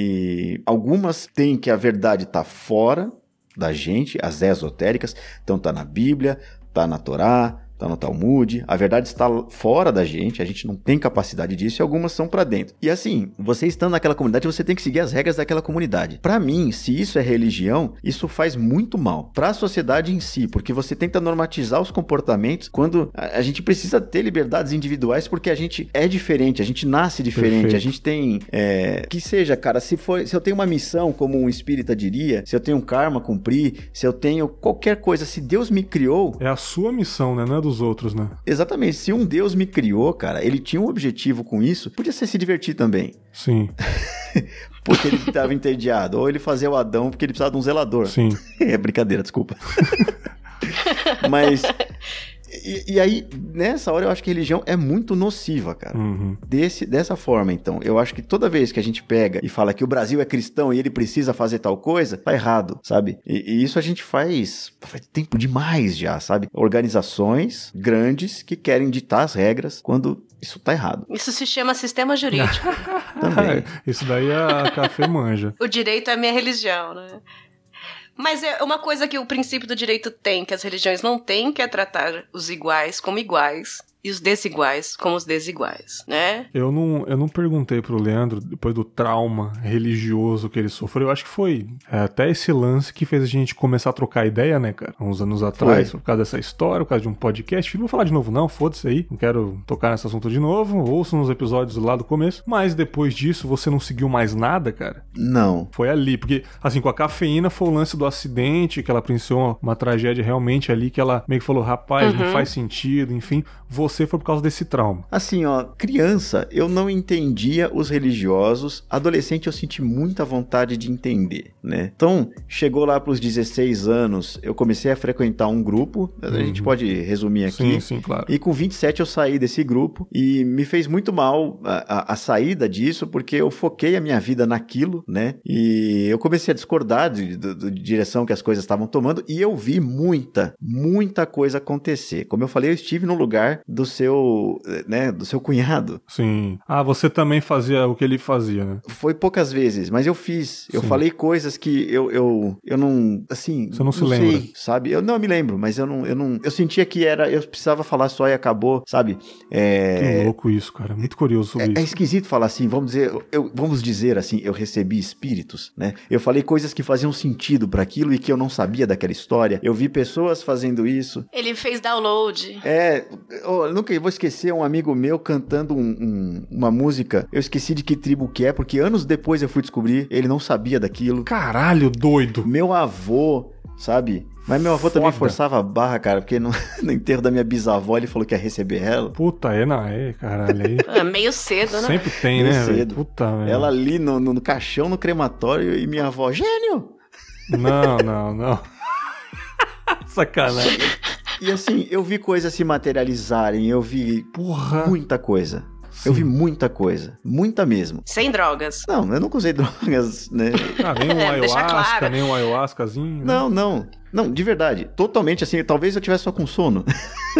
Speaker 2: e, algumas têm que a verdade está fora da gente, as esotéricas, então tá na Bíblia, tá na Torá, está no Talmud, a verdade está fora da gente, a gente não tem capacidade disso e algumas são para dentro. E assim, você estando naquela comunidade, você tem que seguir as regras daquela comunidade. Para mim, se isso é religião, isso faz muito mal para a sociedade em si, porque você tenta normatizar os comportamentos quando a gente precisa ter liberdades individuais porque a gente é diferente, a gente nasce diferente, Perfeito. a gente tem é, que seja, cara, se for, se eu tenho uma missão como um espírita diria, se eu tenho um karma a cumprir, se eu tenho qualquer coisa, se Deus me criou,
Speaker 1: é a sua missão, né? Não é dos dos outros, né?
Speaker 2: Exatamente. Se um Deus me criou, cara, ele tinha um objetivo com isso, podia ser se divertir também.
Speaker 1: Sim.
Speaker 2: porque ele estava entediado. Ou ele fazia o Adão porque ele precisava de um zelador.
Speaker 1: Sim.
Speaker 2: É brincadeira, desculpa. Mas e, e, aí, nessa hora, eu acho que a religião é muito nociva, cara.
Speaker 1: Uhum.
Speaker 2: Desse, dessa forma, então. Eu acho que toda vez que a gente pega e fala que o Brasil é cristão e ele precisa fazer tal coisa, tá errado, sabe? E, e isso a gente faz, faz tempo demais já, sabe? Organizações grandes que querem ditar as regras quando isso tá errado.
Speaker 3: Isso se chama sistema jurídico.
Speaker 2: Também.
Speaker 1: Isso daí a café manja.
Speaker 3: o direito é a minha religião, né? Mas é uma coisa que o princípio do direito tem, que as religiões não têm, que é tratar os iguais como iguais e os desiguais como os desiguais, né?
Speaker 1: Eu não, eu não perguntei pro Leandro, depois do trauma religioso que ele sofreu, eu acho que foi é, até esse lance que fez a gente começar a trocar ideia, né, cara? Uns anos atrás, foi. por causa dessa história, por causa de um podcast. Não vou falar de novo, não, foda-se aí, não quero tocar nesse assunto de novo, ouço nos episódios lá do começo. Mas depois disso, você não seguiu mais nada, cara?
Speaker 2: Não.
Speaker 1: Foi ali, porque, assim, com a cafeína foi o lance do acidente, que ela presenciou uma tragédia realmente ali, que ela meio que falou, rapaz, uhum. não faz sentido, enfim. Você você foi por causa desse trauma?
Speaker 2: Assim, ó, criança, eu não entendia os religiosos. Adolescente, eu senti muita vontade de entender, né? Então, chegou lá pros 16 anos, eu comecei a frequentar um grupo. A uhum. gente pode resumir aqui.
Speaker 1: Sim, sim, claro.
Speaker 2: E com 27 eu saí desse grupo e me fez muito mal a, a, a saída disso, porque eu foquei a minha vida naquilo, né? E eu comecei a discordar de, de, de direção que as coisas estavam tomando e eu vi muita, muita coisa acontecer. Como eu falei, eu estive no lugar do do seu, né, do seu cunhado.
Speaker 1: Sim. Ah, você também fazia o que ele fazia, né?
Speaker 2: Foi poucas vezes, mas eu fiz. Eu Sim. falei coisas que eu, eu, eu não, assim,
Speaker 1: você não, não se lembra,
Speaker 2: sei, sabe? Eu não me lembro, mas eu não, eu não, eu sentia que era, eu precisava falar só e acabou, sabe?
Speaker 1: É... Que louco isso, cara. Muito curioso sobre
Speaker 2: é,
Speaker 1: isso.
Speaker 2: É esquisito falar assim, vamos dizer, eu, vamos dizer assim, eu recebi espíritos, né? Eu falei coisas que faziam sentido para aquilo e que eu não sabia daquela história. Eu vi pessoas fazendo isso.
Speaker 3: Ele fez download.
Speaker 2: É, oh, nunca vou esquecer um amigo meu cantando um, um, uma música. Eu esqueci de que tribo que é, porque anos depois eu fui descobrir, ele não sabia daquilo.
Speaker 1: Caralho, doido.
Speaker 2: Meu avô, sabe? Mas meu avô Foda. também forçava a barra, cara, porque no, no, enterro da minha bisavó ele falou que ia receber ela.
Speaker 1: Puta, é, não, é, caralho. Aí.
Speaker 3: É meio cedo, né?
Speaker 1: Sempre tem, meio né? Cedo. Puta,
Speaker 2: Ela ali no, no, no, caixão, no crematório, e minha avó, gênio!
Speaker 1: Não, não, não. Sacanagem.
Speaker 2: E assim, eu vi coisas se materializarem, eu vi
Speaker 1: Porra.
Speaker 2: muita coisa. Sim. Eu vi muita coisa. Muita mesmo.
Speaker 3: Sem drogas.
Speaker 2: Não, eu nunca usei drogas, né?
Speaker 1: Ah, nem um é, ayahuasca, claro. nem um ayahuascazinho. Né?
Speaker 2: Não, não. Não, de verdade. Totalmente assim. Talvez eu tivesse só com sono.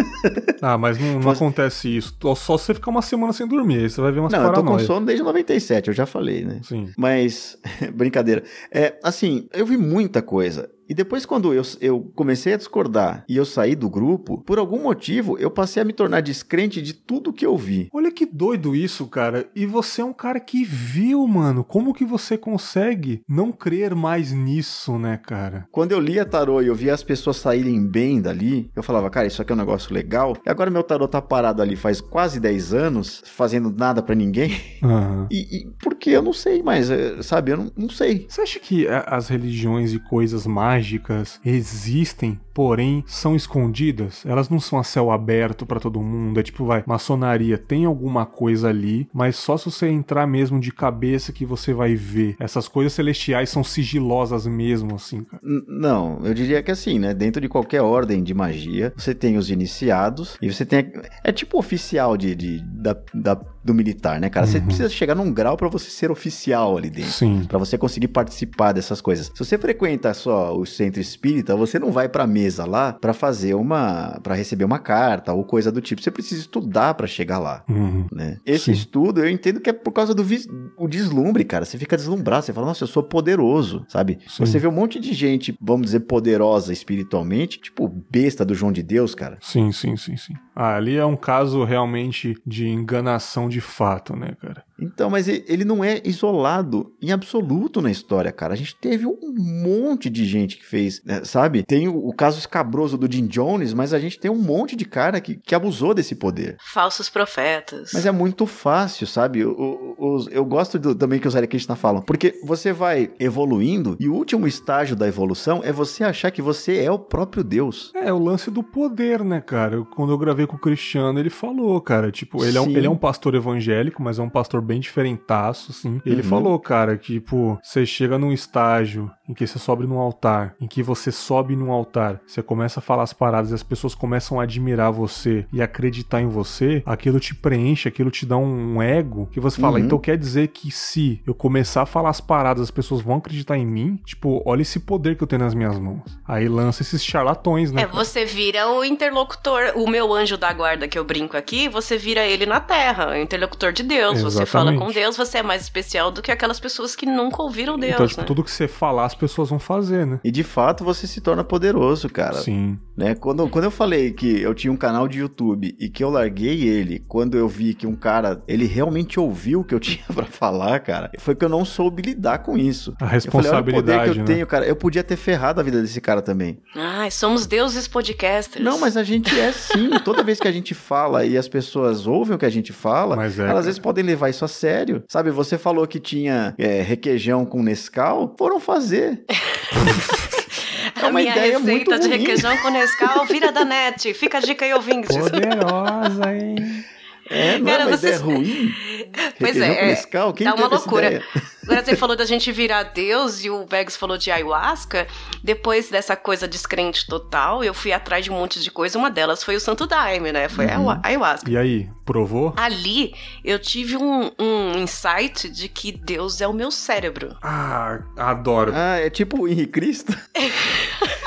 Speaker 1: ah, mas não, não mas... acontece isso. Só você ficar uma semana sem dormir. Aí você vai ver umas
Speaker 2: Não,
Speaker 1: paranoia.
Speaker 2: eu tô com sono desde 97, eu já falei, né?
Speaker 1: Sim.
Speaker 2: Mas, brincadeira. É, assim, eu vi muita coisa. E depois, quando eu, eu comecei a discordar e eu saí do grupo, por algum motivo eu passei a me tornar descrente de tudo que eu vi.
Speaker 1: Olha que doido isso, cara. E você é um cara que viu, mano. Como que você consegue não crer mais nisso, né, cara?
Speaker 2: Quando eu lia tarô e eu via as pessoas saírem bem dali, eu falava, cara, isso aqui é um negócio legal. E agora meu tarô tá parado ali faz quase 10 anos, fazendo nada para ninguém.
Speaker 1: Uhum.
Speaker 2: E, e porque eu não sei mais, eh, sabe? Eu não, não sei.
Speaker 1: Você acha que as religiões e coisas mais mágicas existem, porém são escondidas. Elas não são a céu aberto para todo mundo. É tipo, vai, maçonaria tem alguma coisa ali, mas só se você entrar mesmo de cabeça que você vai ver. Essas coisas celestiais são sigilosas mesmo, assim, cara.
Speaker 2: Não, eu diria que assim, né? Dentro de qualquer ordem de magia, você tem os iniciados e você tem. É tipo oficial de, de da, da, do militar, né, cara? Uhum. Você precisa chegar num grau para você ser oficial ali dentro.
Speaker 1: Sim.
Speaker 2: Pra você conseguir participar dessas coisas. Se você frequenta só o centro espírita, você não vai pra mesa lá para fazer uma. para receber uma carta ou coisa do tipo. Você precisa estudar para chegar lá.
Speaker 1: Uhum.
Speaker 2: Né? Esse Sim. estudo eu entendo que é por causa do vis... o deslumbre, cara. Você fica deslumbrado, você fala, nossa, eu sou poderoso, sabe? Sim. Você vê um monte de gente, vamos dizer, poderosa espiritualmente, tipo besta do João de Deus, cara.
Speaker 1: Sim, sim, sim, sim. Ah, ali é um caso realmente de enganação de fato, né, cara?
Speaker 2: Então, mas ele não é isolado em absoluto na história, cara. A gente teve um monte de gente que fez, né, sabe? Tem o, o, caso escabroso do Jim Jones, mas a gente tem um monte de cara que, que abusou desse poder.
Speaker 3: Falsos profetas.
Speaker 2: Mas é muito fácil, sabe? Eu, eu, eu gosto do, também que os Hare Krishna falam, porque você vai evoluindo e o último estágio da evolução é você achar que você é o próprio Deus.
Speaker 1: É, o lance do poder, né, cara? quando eu gravei com o Cristiano, ele falou, cara, tipo, ele é, um, ele é um pastor evangélico, mas é um pastor bem diferentaço, assim. Ele uhum. falou, cara, que, tipo, você chega num estágio em que você sobe num altar, em que você sobe num altar, você começa a falar as paradas e as pessoas começam a admirar você e acreditar em você, aquilo te preenche, aquilo te dá um ego que você fala, uhum. então quer dizer que se eu começar a falar as paradas, as pessoas vão acreditar em mim? Tipo, olha esse poder que eu tenho nas minhas mãos. Aí lança esses charlatões, né?
Speaker 3: É, você vira o interlocutor, o meu anjo da guarda que eu brinco aqui, você vira ele na terra, o interlocutor de Deus. Exatamente. Você fala com Deus, você é mais especial do que aquelas pessoas que nunca ouviram Deus.
Speaker 1: Então, tipo,
Speaker 3: né?
Speaker 1: tudo que você falar, as pessoas vão fazer, né?
Speaker 2: E de fato você se torna poderoso, cara.
Speaker 1: Sim.
Speaker 2: Né? Quando, quando eu falei que eu tinha um canal de YouTube e que eu larguei ele, quando eu vi que um cara, ele realmente ouviu o que eu tinha para falar, cara, foi que eu não soube lidar com isso.
Speaker 1: A responsabilidade. Eu falei,
Speaker 2: olha o poder que eu
Speaker 1: né?
Speaker 2: tenho, cara. Eu podia ter ferrado a vida desse cara também.
Speaker 3: Ai, somos deuses podcasters.
Speaker 2: Não, mas a gente é sim. Toda vez que a gente fala e as pessoas ouvem o que a gente fala, é, elas cara. às vezes podem levar isso a sério. Sabe, você falou que tinha é, requeijão com Nescau, foram fazer.
Speaker 3: É uma a minha ideia receita de requeijão com Nescau vira da net. Fica a dica aí, ouvintes.
Speaker 1: Poderosa, hein?
Speaker 2: É, não Cara, é vocês... ideia ruim?
Speaker 3: Pois é,
Speaker 2: Nescau? Quem
Speaker 3: tá uma loucura. Agora você falou da gente virar Deus e o Bags falou de ayahuasca. Depois dessa coisa descrente total, eu fui atrás de um monte de coisa. Uma delas foi o Santo Daime, né? Foi uhum. a ayahuasca.
Speaker 1: E aí, provou?
Speaker 3: Ali, eu tive um, um insight de que Deus é o meu cérebro.
Speaker 1: Ah, adoro.
Speaker 2: Ah, é tipo o Henrique Cristo?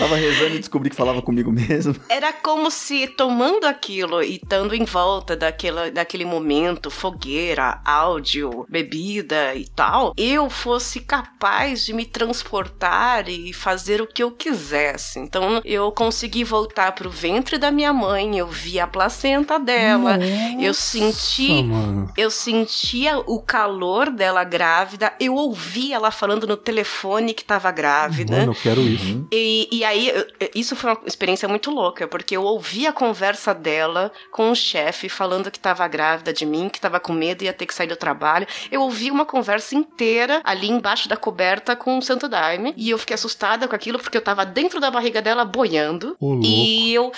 Speaker 2: Tava rezando e descobri que falava comigo mesmo.
Speaker 3: Era como se tomando aquilo e estando em volta daquela, daquele momento, fogueira, áudio, bebida e tal, eu fosse capaz de me transportar e fazer o que eu quisesse. Então eu consegui voltar pro ventre da minha mãe, eu vi a placenta dela, Nossa, eu senti, mano. eu sentia o calor dela grávida, eu ouvi ela falando no telefone que tava grávida.
Speaker 1: Mano, eu quero isso.
Speaker 3: E, e aí, isso foi uma experiência muito louca, porque eu ouvi a conversa dela com o chefe falando que estava grávida de mim, que estava com medo e ia ter que sair do trabalho. Eu ouvi uma conversa inteira ali embaixo da coberta com o Santo Daime, e eu fiquei assustada com aquilo porque eu estava dentro da barriga dela boiando. e eu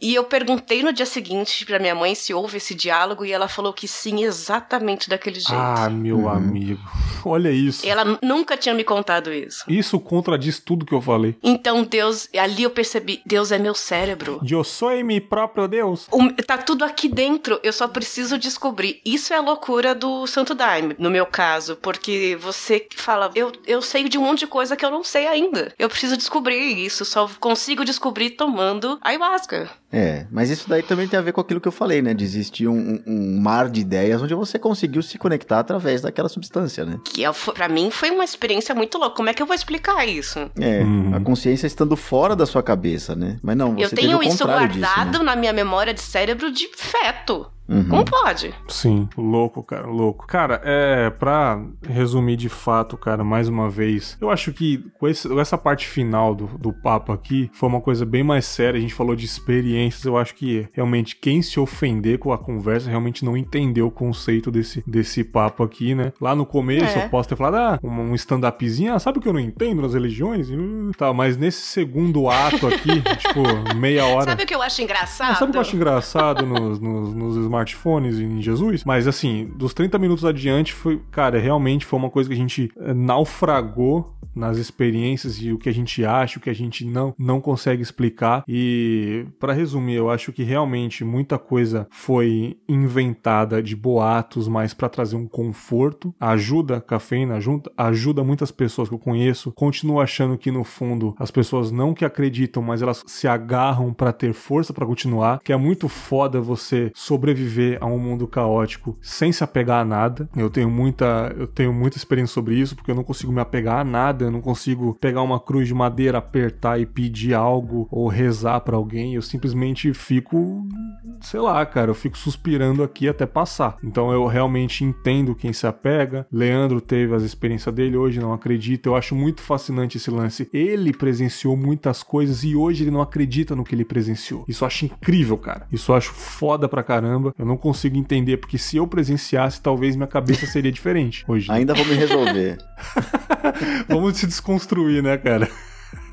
Speaker 3: e eu perguntei no dia seguinte para minha mãe se houve esse diálogo e ela falou que sim, exatamente daquele jeito.
Speaker 1: Ah, meu uhum. amigo. Olha isso.
Speaker 3: Ela nunca tinha me contado isso.
Speaker 1: Isso contradiz tudo que eu falei.
Speaker 3: Então Deus, ali eu percebi, Deus é meu cérebro.
Speaker 1: Eu sou meu próprio Deus.
Speaker 3: O, tá tudo aqui dentro, eu só preciso descobrir. Isso é a loucura do Santo Daime, no meu caso, porque você fala, eu, eu sei de um monte de coisa que eu não sei ainda. Eu preciso descobrir isso, só consigo descobrir tomando ayahuasca.
Speaker 2: É, mas isso daí também tem a ver com aquilo que eu falei, né? De existir um, um mar de ideias onde você conseguiu se conectar através daquela substância, né?
Speaker 3: Que é, para mim foi uma experiência muito louca. Como é que eu vou explicar isso?
Speaker 2: É, uhum. a consciência estando fora da sua cabeça, né? Mas não, você
Speaker 3: Eu tenho isso guardado
Speaker 2: disso,
Speaker 3: né? na minha memória de cérebro de feto. Uhum. Como pode?
Speaker 1: Sim, louco, cara, louco. Cara, é, pra resumir de fato, cara, mais uma vez, eu acho que com, esse, com essa parte final do, do papo aqui foi uma coisa bem mais séria. A gente falou de experiências. Eu acho que realmente quem se ofender com a conversa realmente não entendeu o conceito desse, desse papo aqui, né? Lá no começo é. eu posso ter falado, ah, um, um stand-upzinho, ah, sabe o que eu não entendo nas religiões? Uh, tá, mas nesse segundo ato aqui, tipo, meia hora.
Speaker 3: Sabe o que eu acho engraçado? Ah,
Speaker 1: sabe o que eu acho engraçado nos, nos, nos smartphones em Jesus, mas assim, dos 30 minutos adiante foi, cara, realmente foi uma coisa que a gente eh, naufragou nas experiências e o que a gente acha, o que a gente não, não consegue explicar. E para resumir, eu acho que realmente muita coisa foi inventada de boatos, mas para trazer um conforto. Ajuda a cafeína, ajuda, ajuda muitas pessoas que eu conheço. Continuo achando que no fundo as pessoas não que acreditam, mas elas se agarram para ter força para continuar, que é muito foda você sobreviver sobreviver a um mundo caótico sem se apegar a nada. Eu tenho muita, eu tenho muita experiência sobre isso, porque eu não consigo me apegar a nada, eu não consigo pegar uma cruz de madeira, apertar e pedir algo ou rezar para alguém. Eu simplesmente fico, sei lá, cara, eu fico suspirando aqui até passar. Então eu realmente entendo quem se apega. Leandro teve as experiências dele, hoje não acredita. Eu acho muito fascinante esse lance. Ele presenciou muitas coisas e hoje ele não acredita no que ele presenciou. Isso eu acho incrível, cara. Isso eu acho foda pra caramba. Eu não consigo entender, porque se eu presenciasse, talvez minha cabeça seria diferente hoje.
Speaker 2: Ainda vou me resolver.
Speaker 1: Vamos se desconstruir, né, cara?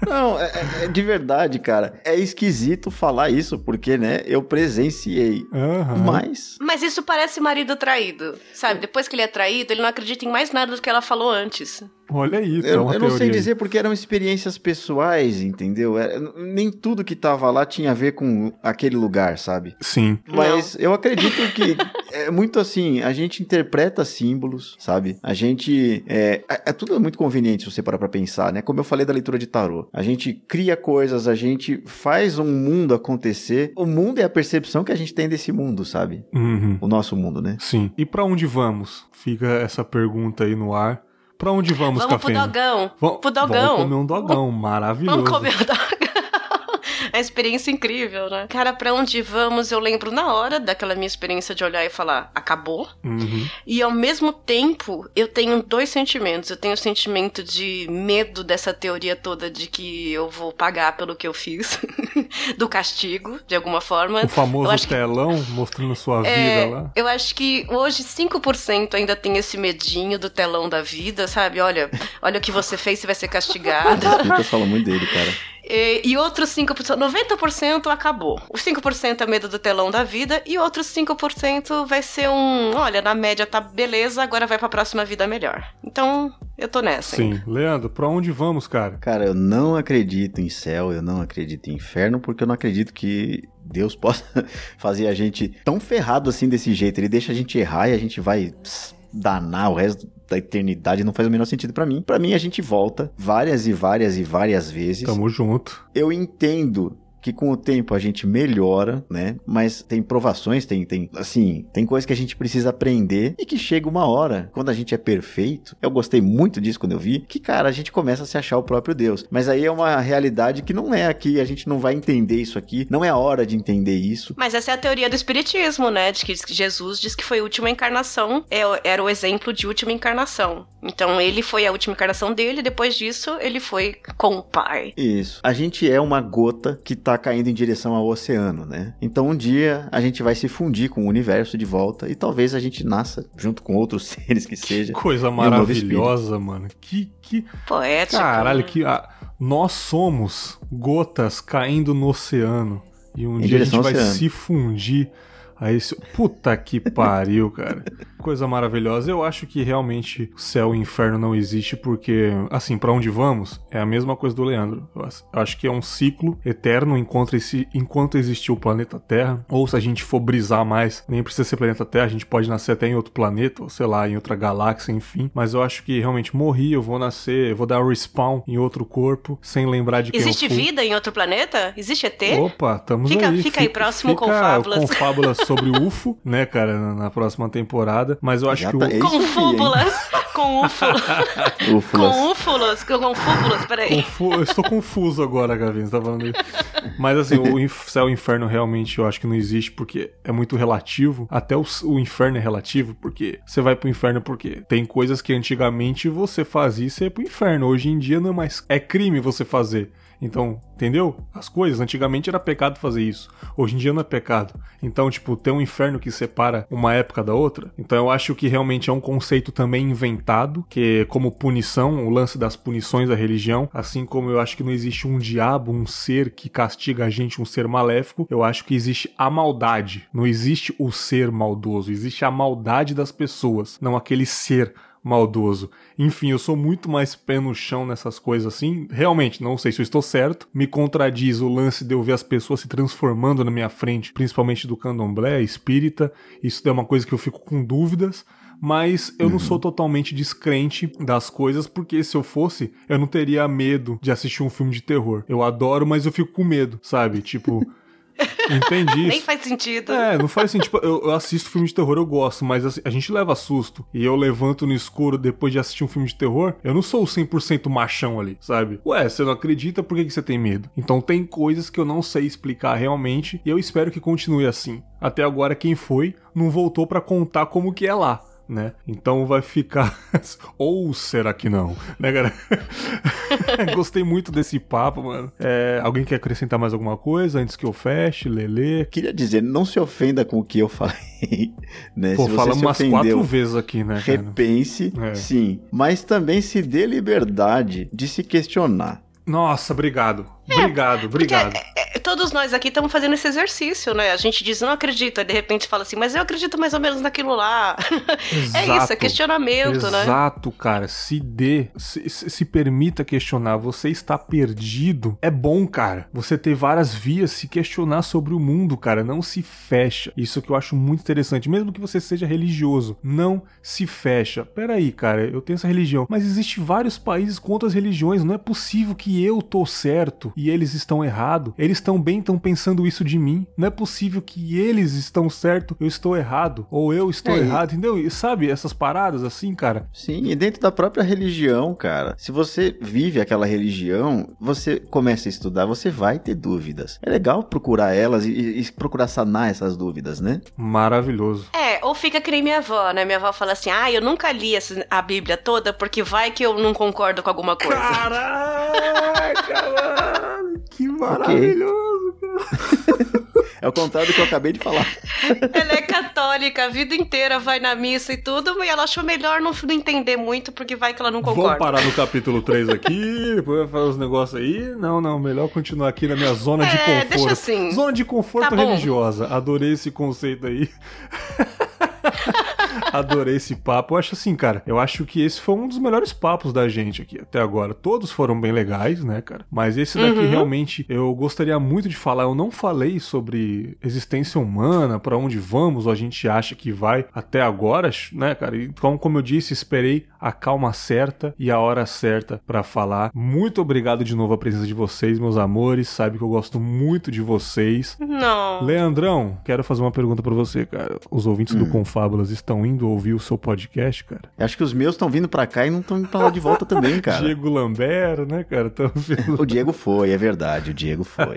Speaker 2: Não, é, é, é, de verdade, cara. É esquisito falar isso, porque, né, eu presenciei.
Speaker 1: Uhum.
Speaker 2: Mas.
Speaker 3: Mas isso parece marido traído, sabe? Depois que ele é traído, ele não acredita em mais nada do que ela falou antes.
Speaker 1: Olha aí,
Speaker 2: eu, eu não sei dizer porque eram experiências pessoais, entendeu? É, nem tudo que tava lá tinha a ver com aquele lugar, sabe?
Speaker 1: Sim.
Speaker 2: Mas não. eu acredito que é muito assim, a gente interpreta símbolos, sabe? A gente. É, é, é tudo muito conveniente se você parar pra pensar, né? Como eu falei da leitura de tarô. A gente cria coisas, a gente faz um mundo acontecer. O mundo é a percepção que a gente tem desse mundo, sabe?
Speaker 1: Uhum.
Speaker 2: O nosso mundo, né?
Speaker 1: Sim. E para onde vamos? Fica essa pergunta aí no ar. Pra onde vamos,
Speaker 3: Vamos
Speaker 1: Café?
Speaker 3: pro dogão.
Speaker 1: Vamos
Speaker 3: pro dogão.
Speaker 1: Vamos comer um dogão, maravilhoso.
Speaker 3: Vamos comer o dogão. a experiência incrível, né? Cara, para onde vamos, eu lembro na hora daquela minha experiência de olhar e falar, acabou.
Speaker 1: Uhum.
Speaker 3: E ao mesmo tempo, eu tenho dois sentimentos. Eu tenho o sentimento de medo dessa teoria toda de que eu vou pagar pelo que eu fiz, do castigo, de alguma forma.
Speaker 1: O famoso telão que... mostrando sua
Speaker 3: é,
Speaker 1: vida lá.
Speaker 3: Eu acho que hoje 5% ainda tem esse medinho do telão da vida, sabe? Olha, olha o que você fez, você vai ser castigado.
Speaker 2: As pessoas falam muito dele, cara.
Speaker 3: E, e outros 5%, 90% acabou. Os 5% é medo do telão da vida e outros 5% vai ser um, olha, na média tá beleza, agora vai pra próxima vida melhor. Então, eu tô nessa.
Speaker 1: Sim. Hein? Leandro, pra onde vamos, cara?
Speaker 2: Cara, eu não acredito em céu, eu não acredito em inferno, porque eu não acredito que Deus possa fazer a gente tão ferrado assim desse jeito. Ele deixa a gente errar e a gente vai danar o resto da eternidade não faz o menor sentido para mim. Para mim, a gente volta várias e várias e várias vezes.
Speaker 1: Tamo junto.
Speaker 2: Eu entendo que com o tempo a gente melhora, né? Mas tem provações, tem, tem, assim, tem coisas que a gente precisa aprender e que chega uma hora, quando a gente é perfeito, eu gostei muito disso quando eu vi, que, cara, a gente começa a se achar o próprio Deus. Mas aí é uma realidade que não é aqui, a gente não vai entender isso aqui, não é a hora de entender isso.
Speaker 3: Mas essa é a teoria do espiritismo, né? De que Jesus diz que foi a última encarnação, é era o exemplo de última encarnação. Então ele foi a última encarnação dele, depois disso ele foi com o pai.
Speaker 2: Isso. A gente é uma gota que tá caindo em direção ao oceano, né? Então um dia a gente vai se fundir com o universo de volta e talvez a gente nasça junto com outros seres que seja.
Speaker 1: Que coisa maravilhosa, mano. Que que
Speaker 3: poético.
Speaker 1: Caralho, né? que ah, nós somos gotas caindo no oceano e um em dia a gente vai se fundir Aí, puta que pariu, cara. Coisa maravilhosa. Eu acho que realmente céu e inferno não existe porque, assim, para onde vamos é a mesma coisa do Leandro. Eu acho que é um ciclo eterno enquanto, esse, enquanto existir o planeta Terra. Ou se a gente for brisar mais, nem precisa ser planeta Terra, a gente pode nascer até em outro planeta, ou sei lá, em outra galáxia, enfim. Mas eu acho que realmente morri, eu vou nascer, eu vou dar respawn em outro corpo, sem lembrar de que
Speaker 3: Existe vida em outro planeta? Existe ET?
Speaker 1: Opa, estamos
Speaker 3: fica,
Speaker 1: aí.
Speaker 3: Fica aí próximo
Speaker 1: fica
Speaker 3: com fábulas.
Speaker 1: Com fábulas sobre o UFO, né, cara, na, na, próxima temporada. Mas eu acho Já que
Speaker 3: tá, o. com fúbulas. com úfulas. com úfulas. Com fúbulas, peraí.
Speaker 1: Confu... Eu estou confuso agora, Gavin, você tá falando isso. Mas assim, o céu e o inferno realmente eu acho que não existe porque é muito relativo. Até o, o inferno é relativo, porque você vai pro inferno porque tem coisas que antigamente você fazia e você ia pro inferno. Hoje em dia não é mais. É crime você fazer. Então, entendeu? As coisas, antigamente era pecado fazer isso. Hoje em dia não é pecado. Então, tipo, tem um inferno que separa uma época da outra. Então, eu acho que realmente é um conceito também inventado, que como punição, o lance das punições da religião, assim como eu acho que não existe um diabo, um ser que castiga a gente, um ser maléfico, eu acho que existe a maldade. Não existe o ser maldoso, existe a maldade das pessoas, não aquele ser maldoso. Enfim, eu sou muito mais pé no chão nessas coisas assim. Realmente, não sei se eu estou certo. Me contradiz o lance de eu ver as pessoas se transformando na minha frente, principalmente do candomblé, espírita. Isso é uma coisa que eu fico com dúvidas mas eu uhum. não sou totalmente descrente das coisas, porque se eu fosse, eu não teria medo de assistir um filme de terror. Eu adoro, mas eu fico com medo, sabe? Tipo, Entendi.
Speaker 3: Nem faz sentido.
Speaker 1: É, não faz sentido. Tipo, eu, eu assisto filme de terror, eu gosto, mas assim, a gente leva susto. E eu levanto no escuro depois de assistir um filme de terror, eu não sou o 100% machão ali, sabe? Ué, você não acredita, por que, que você tem medo? Então tem coisas que eu não sei explicar realmente e eu espero que continue assim. Até agora, quem foi não voltou para contar como que é lá né? Então vai ficar. Ou será que não? Né, cara? Gostei muito desse papo, mano. É, alguém quer acrescentar mais alguma coisa antes que eu feche, Lele?
Speaker 2: Queria dizer, não se ofenda com o que eu falei, né?
Speaker 1: Pô, falamos umas ofendeu, quatro vezes aqui, né?
Speaker 2: Repense, é. sim. Mas também se dê liberdade de se questionar.
Speaker 1: Nossa, obrigado. É, obrigado, obrigado.
Speaker 3: É, é, todos nós aqui estamos fazendo esse exercício, né? A gente diz, não acredita, de repente fala assim, mas eu acredito mais ou menos naquilo lá. Exato, é isso, é questionamento,
Speaker 1: exato,
Speaker 3: né?
Speaker 1: Exato, cara. Se dê, se, se, permita questionar. Você está perdido. É bom, cara. Você ter várias vias, se questionar sobre o mundo, cara. Não se fecha. Isso que eu acho muito interessante. Mesmo que você seja religioso, não se fecha. Peraí, cara, eu tenho essa religião. Mas existe vários países com outras religiões. Não é possível que eu tô certo e eles estão errado. Eles também estão pensando isso de mim. Não é possível que eles estão certo, eu estou errado, ou eu estou é, errado, entendeu? E sabe essas paradas assim, cara?
Speaker 2: Sim, e dentro da própria religião, cara. Se você vive aquela religião, você começa a estudar, você vai ter dúvidas. É legal procurar elas e, e procurar sanar essas dúvidas, né?
Speaker 1: Maravilhoso.
Speaker 3: É, ou fica que nem minha avó, né? Minha avó fala assim: ah, eu nunca li a Bíblia toda porque vai que eu não concordo com alguma coisa.
Speaker 1: Caraca, mano! Que maravilhoso, okay. cara.
Speaker 2: É o contrário do que eu acabei de falar.
Speaker 3: Ela é católica, a vida inteira vai na missa e tudo, e ela achou melhor não, entender muito, porque vai que ela não concorda.
Speaker 1: Vamos parar no capítulo 3 aqui, depois fazer os negócios aí. Não, não, melhor continuar aqui na minha zona é, de conforto. Deixa
Speaker 3: assim.
Speaker 1: Zona de conforto tá religiosa. Adorei esse conceito aí. Adorei esse papo. Eu acho assim, cara. Eu acho que esse foi um dos melhores papos da gente aqui até agora. Todos foram bem legais, né, cara? Mas esse daqui uhum. realmente eu gostaria muito de falar. Eu não falei sobre existência humana, para onde vamos, ou a gente acha que vai até agora, né, cara? Então, como eu disse, esperei a calma certa e a hora certa para falar. Muito obrigado de novo a presença de vocês, meus amores. Sabe que eu gosto muito de vocês.
Speaker 3: Não.
Speaker 1: Leandrão, quero fazer uma pergunta para você, cara. Os ouvintes hum. do Confábulas estão indo ouvir o seu podcast, cara?
Speaker 2: Acho que os meus estão vindo para cá e não estão indo pra lá de volta também, cara.
Speaker 1: Diego Lambert, né, cara? Tão
Speaker 2: o Diego foi, é verdade, o Diego foi.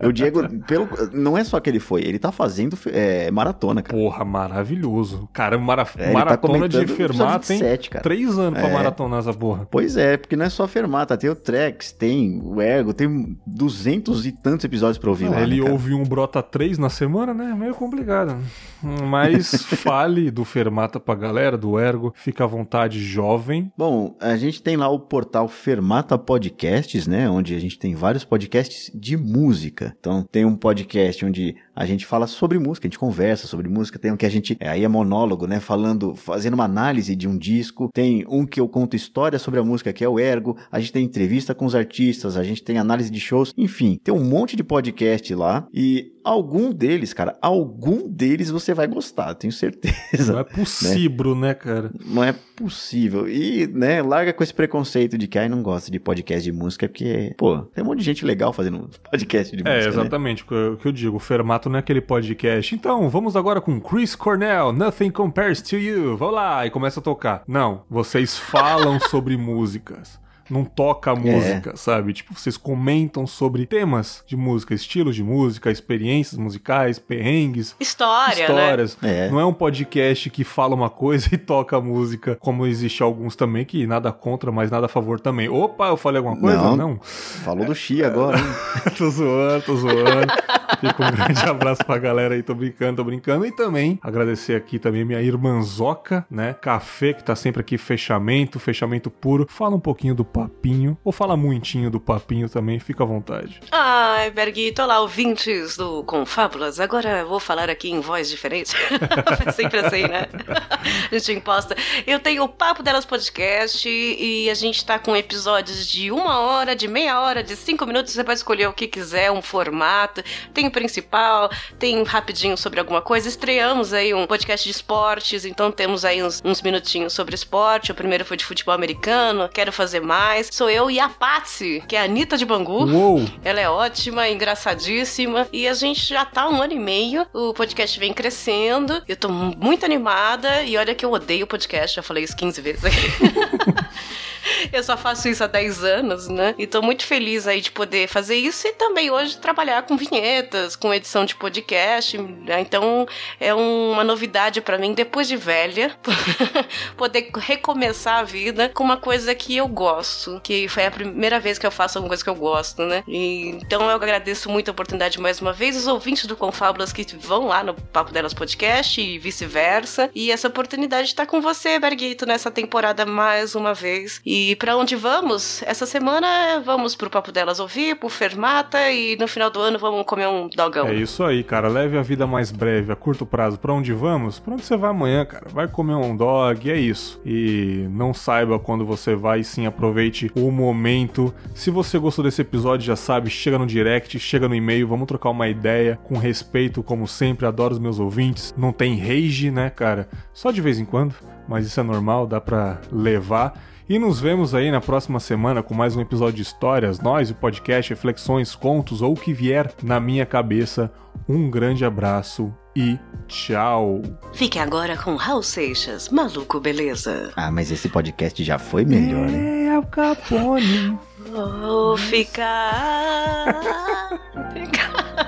Speaker 2: o Diego, pelo, não é só que ele foi, ele tá fazendo é, maratona, cara.
Speaker 1: Porra, maravilhoso. Cara, mara, é, tá maratona tá de Fermat tem três anos pra é. maratonar essa porra.
Speaker 2: Pois é, porque não é só Fermata, tem o Trex, tem o Ergo, tem duzentos e tantos episódios pra ouvir lá.
Speaker 1: Ele
Speaker 2: né,
Speaker 1: ouve um Brota 3 na semana, né? É meio complicado. Mas fale do Fermata pra galera, do Ergo. Fica à vontade, jovem.
Speaker 2: Bom, a gente tem lá o portal Fermata Podcasts, né? Onde a gente tem vários podcasts de música. Então, tem um podcast onde a gente fala sobre música, a gente conversa sobre música. Tem um que a gente, é, aí é monólogo, né? Falando, fazendo uma análise de um disco. Tem um que eu conto história sobre a música, que é o Ergo. A gente tem entrevista com os artistas, a gente tem análise de shows. Enfim, tem um monte de podcast lá. E algum deles, cara, algum deles você vai gostar, tenho certeza.
Speaker 1: Não é possível, né, né cara?
Speaker 2: Não é possível. E, né, larga com esse preconceito de que ai não gosta de podcast de música, porque, pô, tem um monte de gente legal fazendo podcast de
Speaker 1: é,
Speaker 2: música.
Speaker 1: É, exatamente né? o que eu digo. O Fermato não é aquele podcast. Então, vamos agora com Chris Cornell, Nothing Compares to You. Vamos lá, e começa a tocar. Não, vocês falam sobre músicas não toca a música, é. sabe? Tipo, vocês comentam sobre temas de música, estilos de música, experiências musicais, perrengues,
Speaker 3: História,
Speaker 1: né? histórias. Né? É. Não é um podcast que fala uma coisa e toca a música, como existe alguns também que nada contra, mas nada a favor também. Opa, eu falei alguma coisa?
Speaker 2: Não.
Speaker 1: não.
Speaker 2: Falou do Xi agora, hein?
Speaker 1: tô zoando, tô zoando. Fica um grande abraço pra galera aí, tô brincando, tô brincando. E também agradecer aqui também minha irmãzoca, né? Café, que tá sempre aqui, fechamento, fechamento puro. Fala um pouquinho do papinho, ou fala muitinho do papinho também, fica à vontade.
Speaker 3: Ai, Berguito, olá, ouvintes do Confábulas. Agora vou falar aqui em voz diferente. sempre assim, né? a gente imposta. Eu tenho o Papo Delas Podcast e a gente tá com episódios de uma hora, de meia hora, de cinco minutos. Você pode escolher o que quiser, um formato. Tem principal, tem rapidinho sobre alguma coisa. Estreamos aí um podcast de esportes, então temos aí uns, uns minutinhos sobre esporte. O primeiro foi de futebol americano, quero fazer mais. Sou eu e a Patsy, que é a Anitta de Bangu.
Speaker 1: Uou!
Speaker 3: Ela é ótima, engraçadíssima. E a gente já tá um ano e meio. O podcast vem crescendo. Eu tô muito animada. E olha que eu odeio o podcast, já falei isso 15 vezes aqui. Eu só faço isso há 10 anos, né? E tô muito feliz aí de poder fazer isso e também hoje trabalhar com vinhetas, com edição de podcast. Né? Então é uma novidade para mim, depois de velha, poder recomeçar a vida com uma coisa que eu gosto, que foi a primeira vez que eu faço alguma coisa que eu gosto, né? E, então eu agradeço muito a oportunidade mais uma vez, os ouvintes do Confábulas que vão lá no Papo Delas Podcast e vice-versa. E essa oportunidade de estar com você, Berguito, nessa temporada mais uma vez. E e para onde vamos? Essa semana vamos pro Papo Delas ouvir, pro Fermata e no final do ano vamos comer um dogão.
Speaker 1: É isso aí, cara. Leve a vida mais breve, a curto prazo. Para onde vamos? Pra onde você vai amanhã, cara? Vai comer um dog, é isso. E não saiba quando você vai, sim aproveite o momento. Se você gostou desse episódio, já sabe, chega no direct, chega no e-mail, vamos trocar uma ideia com respeito, como sempre. Adoro os meus ouvintes. Não tem rage, né, cara? Só de vez em quando, mas isso é normal, dá pra levar. E nos vemos aí na próxima semana com mais um episódio de histórias, nós, o podcast, reflexões, contos ou o que vier na minha cabeça. Um grande abraço e tchau.
Speaker 3: Fique agora com Raul Seixas, maluco beleza.
Speaker 2: Ah, mas esse podcast já foi melhor, né?
Speaker 1: É o Capone.
Speaker 3: Vou ficar. ficar.